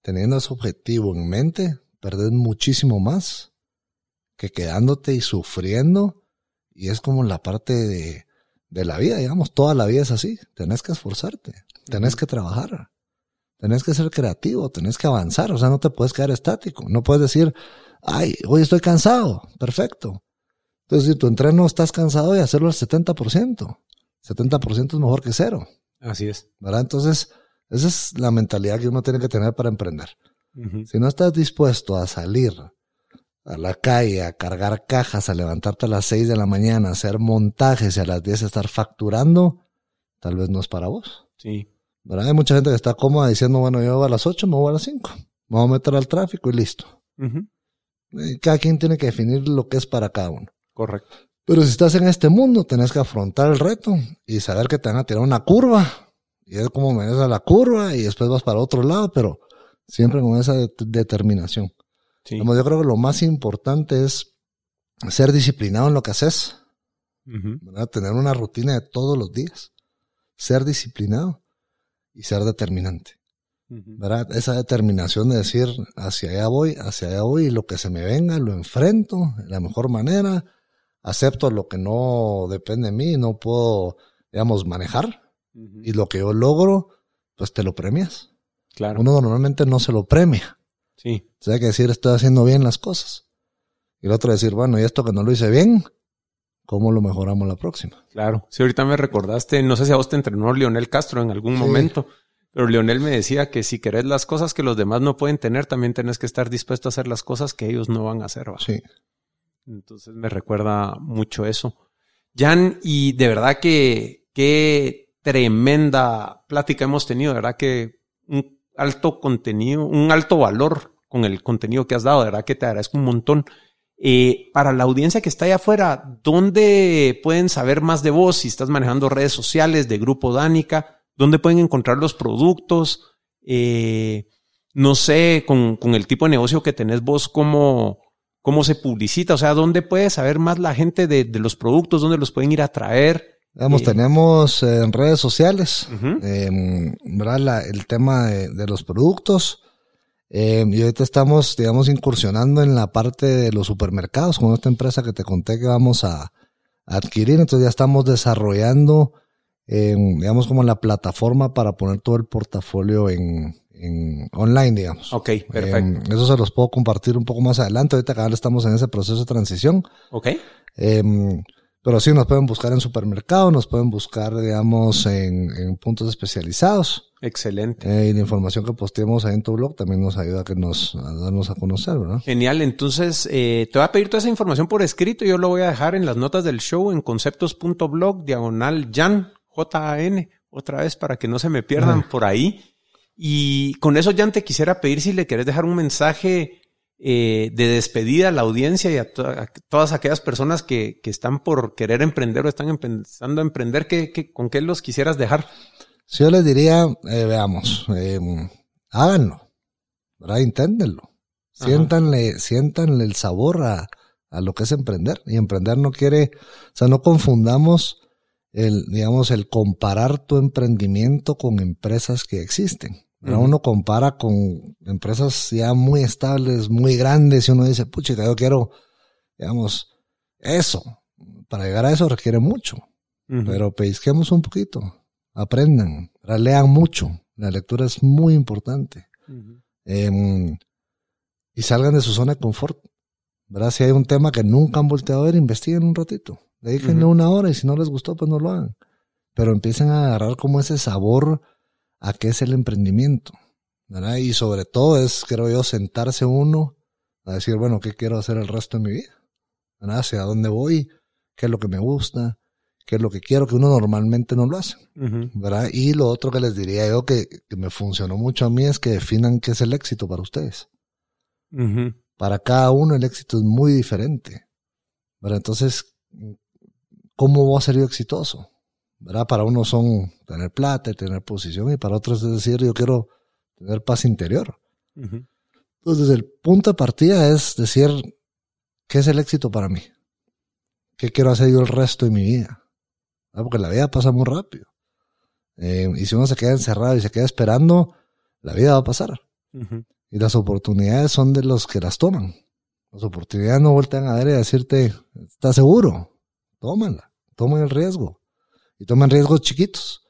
teniendo ese objetivo en mente, perdés muchísimo más que quedándote y sufriendo. Y es como la parte de, de la vida, digamos, toda la vida es así. Tenés que esforzarte, tenés que trabajar, tenés que ser creativo, tenés que avanzar. O sea, no te puedes quedar estático. No puedes decir, ay, hoy estoy cansado. Perfecto. Entonces, si tu entreno estás cansado y hacerlo al 70%. 70% es mejor que cero. Así es. ¿Verdad? Entonces, esa es la mentalidad que uno tiene que tener para emprender. Uh -huh. Si no estás dispuesto a salir a la calle, a cargar cajas, a levantarte a las 6 de la mañana, a hacer montajes y a las 10 estar facturando, tal vez no es para vos. Sí. ¿Verdad? Hay mucha gente que está cómoda diciendo, bueno, yo voy a las 8, me voy a las 5. Me voy a meter al tráfico y listo. Uh -huh. Cada quien tiene que definir lo que es para cada uno. Correcto. Pero si estás en este mundo, tenés que afrontar el reto y saber que te van a tirar una curva Y es como me a la curva y después vas para otro lado, pero siempre con esa determinación. Yo creo que lo más importante es ser disciplinado en lo que haces, tener una rutina de todos los días, ser disciplinado y ser determinante. ¿verdad? Esa determinación de decir hacia allá voy, hacia allá voy y lo que se me venga lo enfrento de la mejor manera, acepto lo que no depende de mí, no puedo, digamos, manejar y lo que yo logro, pues te lo premias. Claro. Uno normalmente no se lo premia. Sí. O sea, hay que decir, estoy haciendo bien las cosas. Y el otro decir, bueno, y esto que no lo hice bien, ¿cómo lo mejoramos la próxima? Claro. Si ahorita me recordaste, no sé si a vos te entrenó Lionel Castro en algún momento, pero Lionel me decía que si querés las cosas que los demás no pueden tener, también tenés que estar dispuesto a hacer las cosas que ellos no van a hacer. Sí. Entonces me recuerda mucho eso. Jan, y de verdad que qué tremenda plática hemos tenido, de verdad que un alto contenido, un alto valor con el contenido que has dado, de verdad que te agradezco un montón. Eh, para la audiencia que está allá afuera, ¿dónde pueden saber más de vos? Si estás manejando redes sociales de Grupo Dánica, ¿dónde pueden encontrar los productos? Eh, no sé, con, con, el tipo de negocio que tenés vos, ¿cómo, cómo se publicita, o sea, dónde puede saber más la gente de, los productos, dónde los pueden ir a traer. Eh, tenemos eh, en redes sociales, ¿verdad? el tema de, los productos. Em, y ahorita estamos, digamos, incursionando en la parte de los supermercados con esta empresa que te conté que vamos a, adquirir. Entonces ya estamos desarrollando, em, digamos, como la plataforma para poner todo el portafolio en, en online, digamos. Ok, perfecto. Eso se los puedo compartir un poco más adelante. Ahorita acá estamos en ese proceso de transición. Ok. Pero sí, nos pueden buscar en supermercados, nos pueden buscar, digamos, en, puntos especializados. Excelente. Eh, y la información que posteemos ahí en tu blog también nos ayuda a que nos a darnos a conocer, ¿verdad? Genial. Entonces, eh, te voy a pedir toda esa información por escrito. Yo lo voy a dejar en las notas del show en conceptos.blog, diagonal Jan, J-A-N, otra vez para que no se me pierdan por ahí. Y con eso, Jan, te quisiera pedir si le querés dejar un mensaje eh, de despedida a la audiencia y a, todas aquellas personas que, están por querer emprender o están empezando a emprender, ¿qué, con qué los quisieras dejar? Si yo les diría, eh, veamos, eh, háganlo, ¿verdad? Inténtenlo. Siéntanle, siéntanle el sabor a, a lo que es emprender. Y emprender no quiere, o sea, no confundamos el, digamos, el comparar tu emprendimiento con empresas que existen. Uno compara con empresas ya muy estables, muy grandes, y uno dice, pucha, yo quiero, digamos, eso. Para llegar a eso requiere mucho. Pero pesquemos un poquito, aprendan, lean mucho. La lectura es muy importante. Em, y salgan de su zona de confort. ¿Verdad? Si hay un tema que nunca han volteado a ver, investiguen un ratito. Déjenle una hora y si no les gustó, pues no lo hagan. Pero empiecen a agarrar como ese sabor a qué es el emprendimiento. ¿verdad? Y sobre todo es, creo yo, sentarse uno a decir, bueno, ¿qué quiero hacer el resto de mi vida? ¿verdad? ¿Hacia dónde voy? ¿Qué es lo que me gusta? ¿Qué es lo que quiero? Que uno normalmente no lo hace. ¿verdad? Y lo otro que les diría yo que, me funcionó mucho a mí es que definan qué es el éxito para ustedes. Para cada uno el éxito es muy diferente. ¿verdad? Entonces, ¿cómo voy a ser yo exitoso? ¿Verdad? Para unos son tener plata y tener posición y para otros es decir, yo quiero tener paz interior. Entonces, el punto de partida es decir, ¿qué es el éxito para mí? ¿Qué quiero hacer yo el resto de mi vida? Porque la vida pasa muy rápido. Eh, y si uno se queda encerrado y se queda esperando, la vida va a pasar. Y las oportunidades son de los que las toman. Las oportunidades no vuelven a ver y a decirte, ¿estás seguro? tómala, tomen el riesgo. Y tomen riesgos chiquitos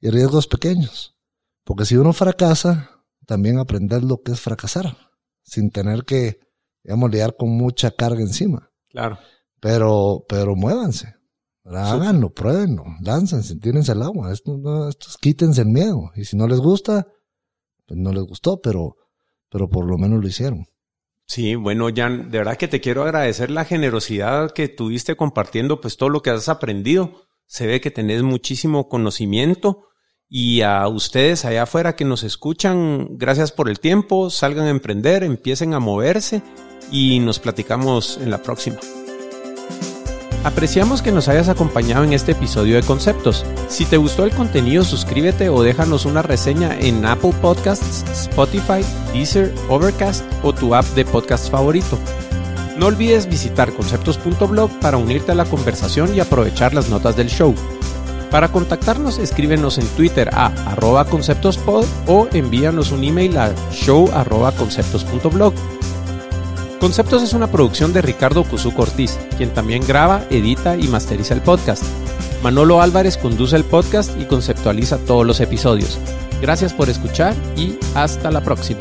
y riesgos pequeños. Porque si uno fracasa, también aprender lo que es fracasar, sin tener que, digamos, lidiar con mucha carga encima. Claro. Pero, pero muévanse. Háganlo, pruébenlo, láncense, tírense al agua. Esto, no, estos quítense el miedo. Y si no les gusta, pues no les gustó, pero, pero por lo menos lo hicieron. Sí, bueno, Jan, de verdad que te quiero agradecer la generosidad que tuviste compartiendo pues todo lo que has aprendido. Se ve que tenés muchísimo conocimiento y a ustedes allá afuera que nos escuchan, gracias por el tiempo, salgan a emprender, empiecen a moverse y nos platicamos en la próxima. Apreciamos que nos hayas acompañado en este episodio de Conceptos. Si te gustó el contenido, suscríbete o déjanos una reseña en Apple Podcasts, Spotify, Deezer, Overcast o tu app de podcast favorito. No olvides visitar conceptos.blog para unirte a la conversación y aprovechar las notas del show. Para contactarnos, escríbenos en Twitter a arroba conceptospod o envíanos un email a show arroba conceptos.blog. Conceptos es una producción de Ricardo Cuzuco Ortiz, quien también graba, edita y masteriza el podcast. Manolo Álvarez conduce el podcast y conceptualiza todos los episodios. Gracias por escuchar y hasta la próxima.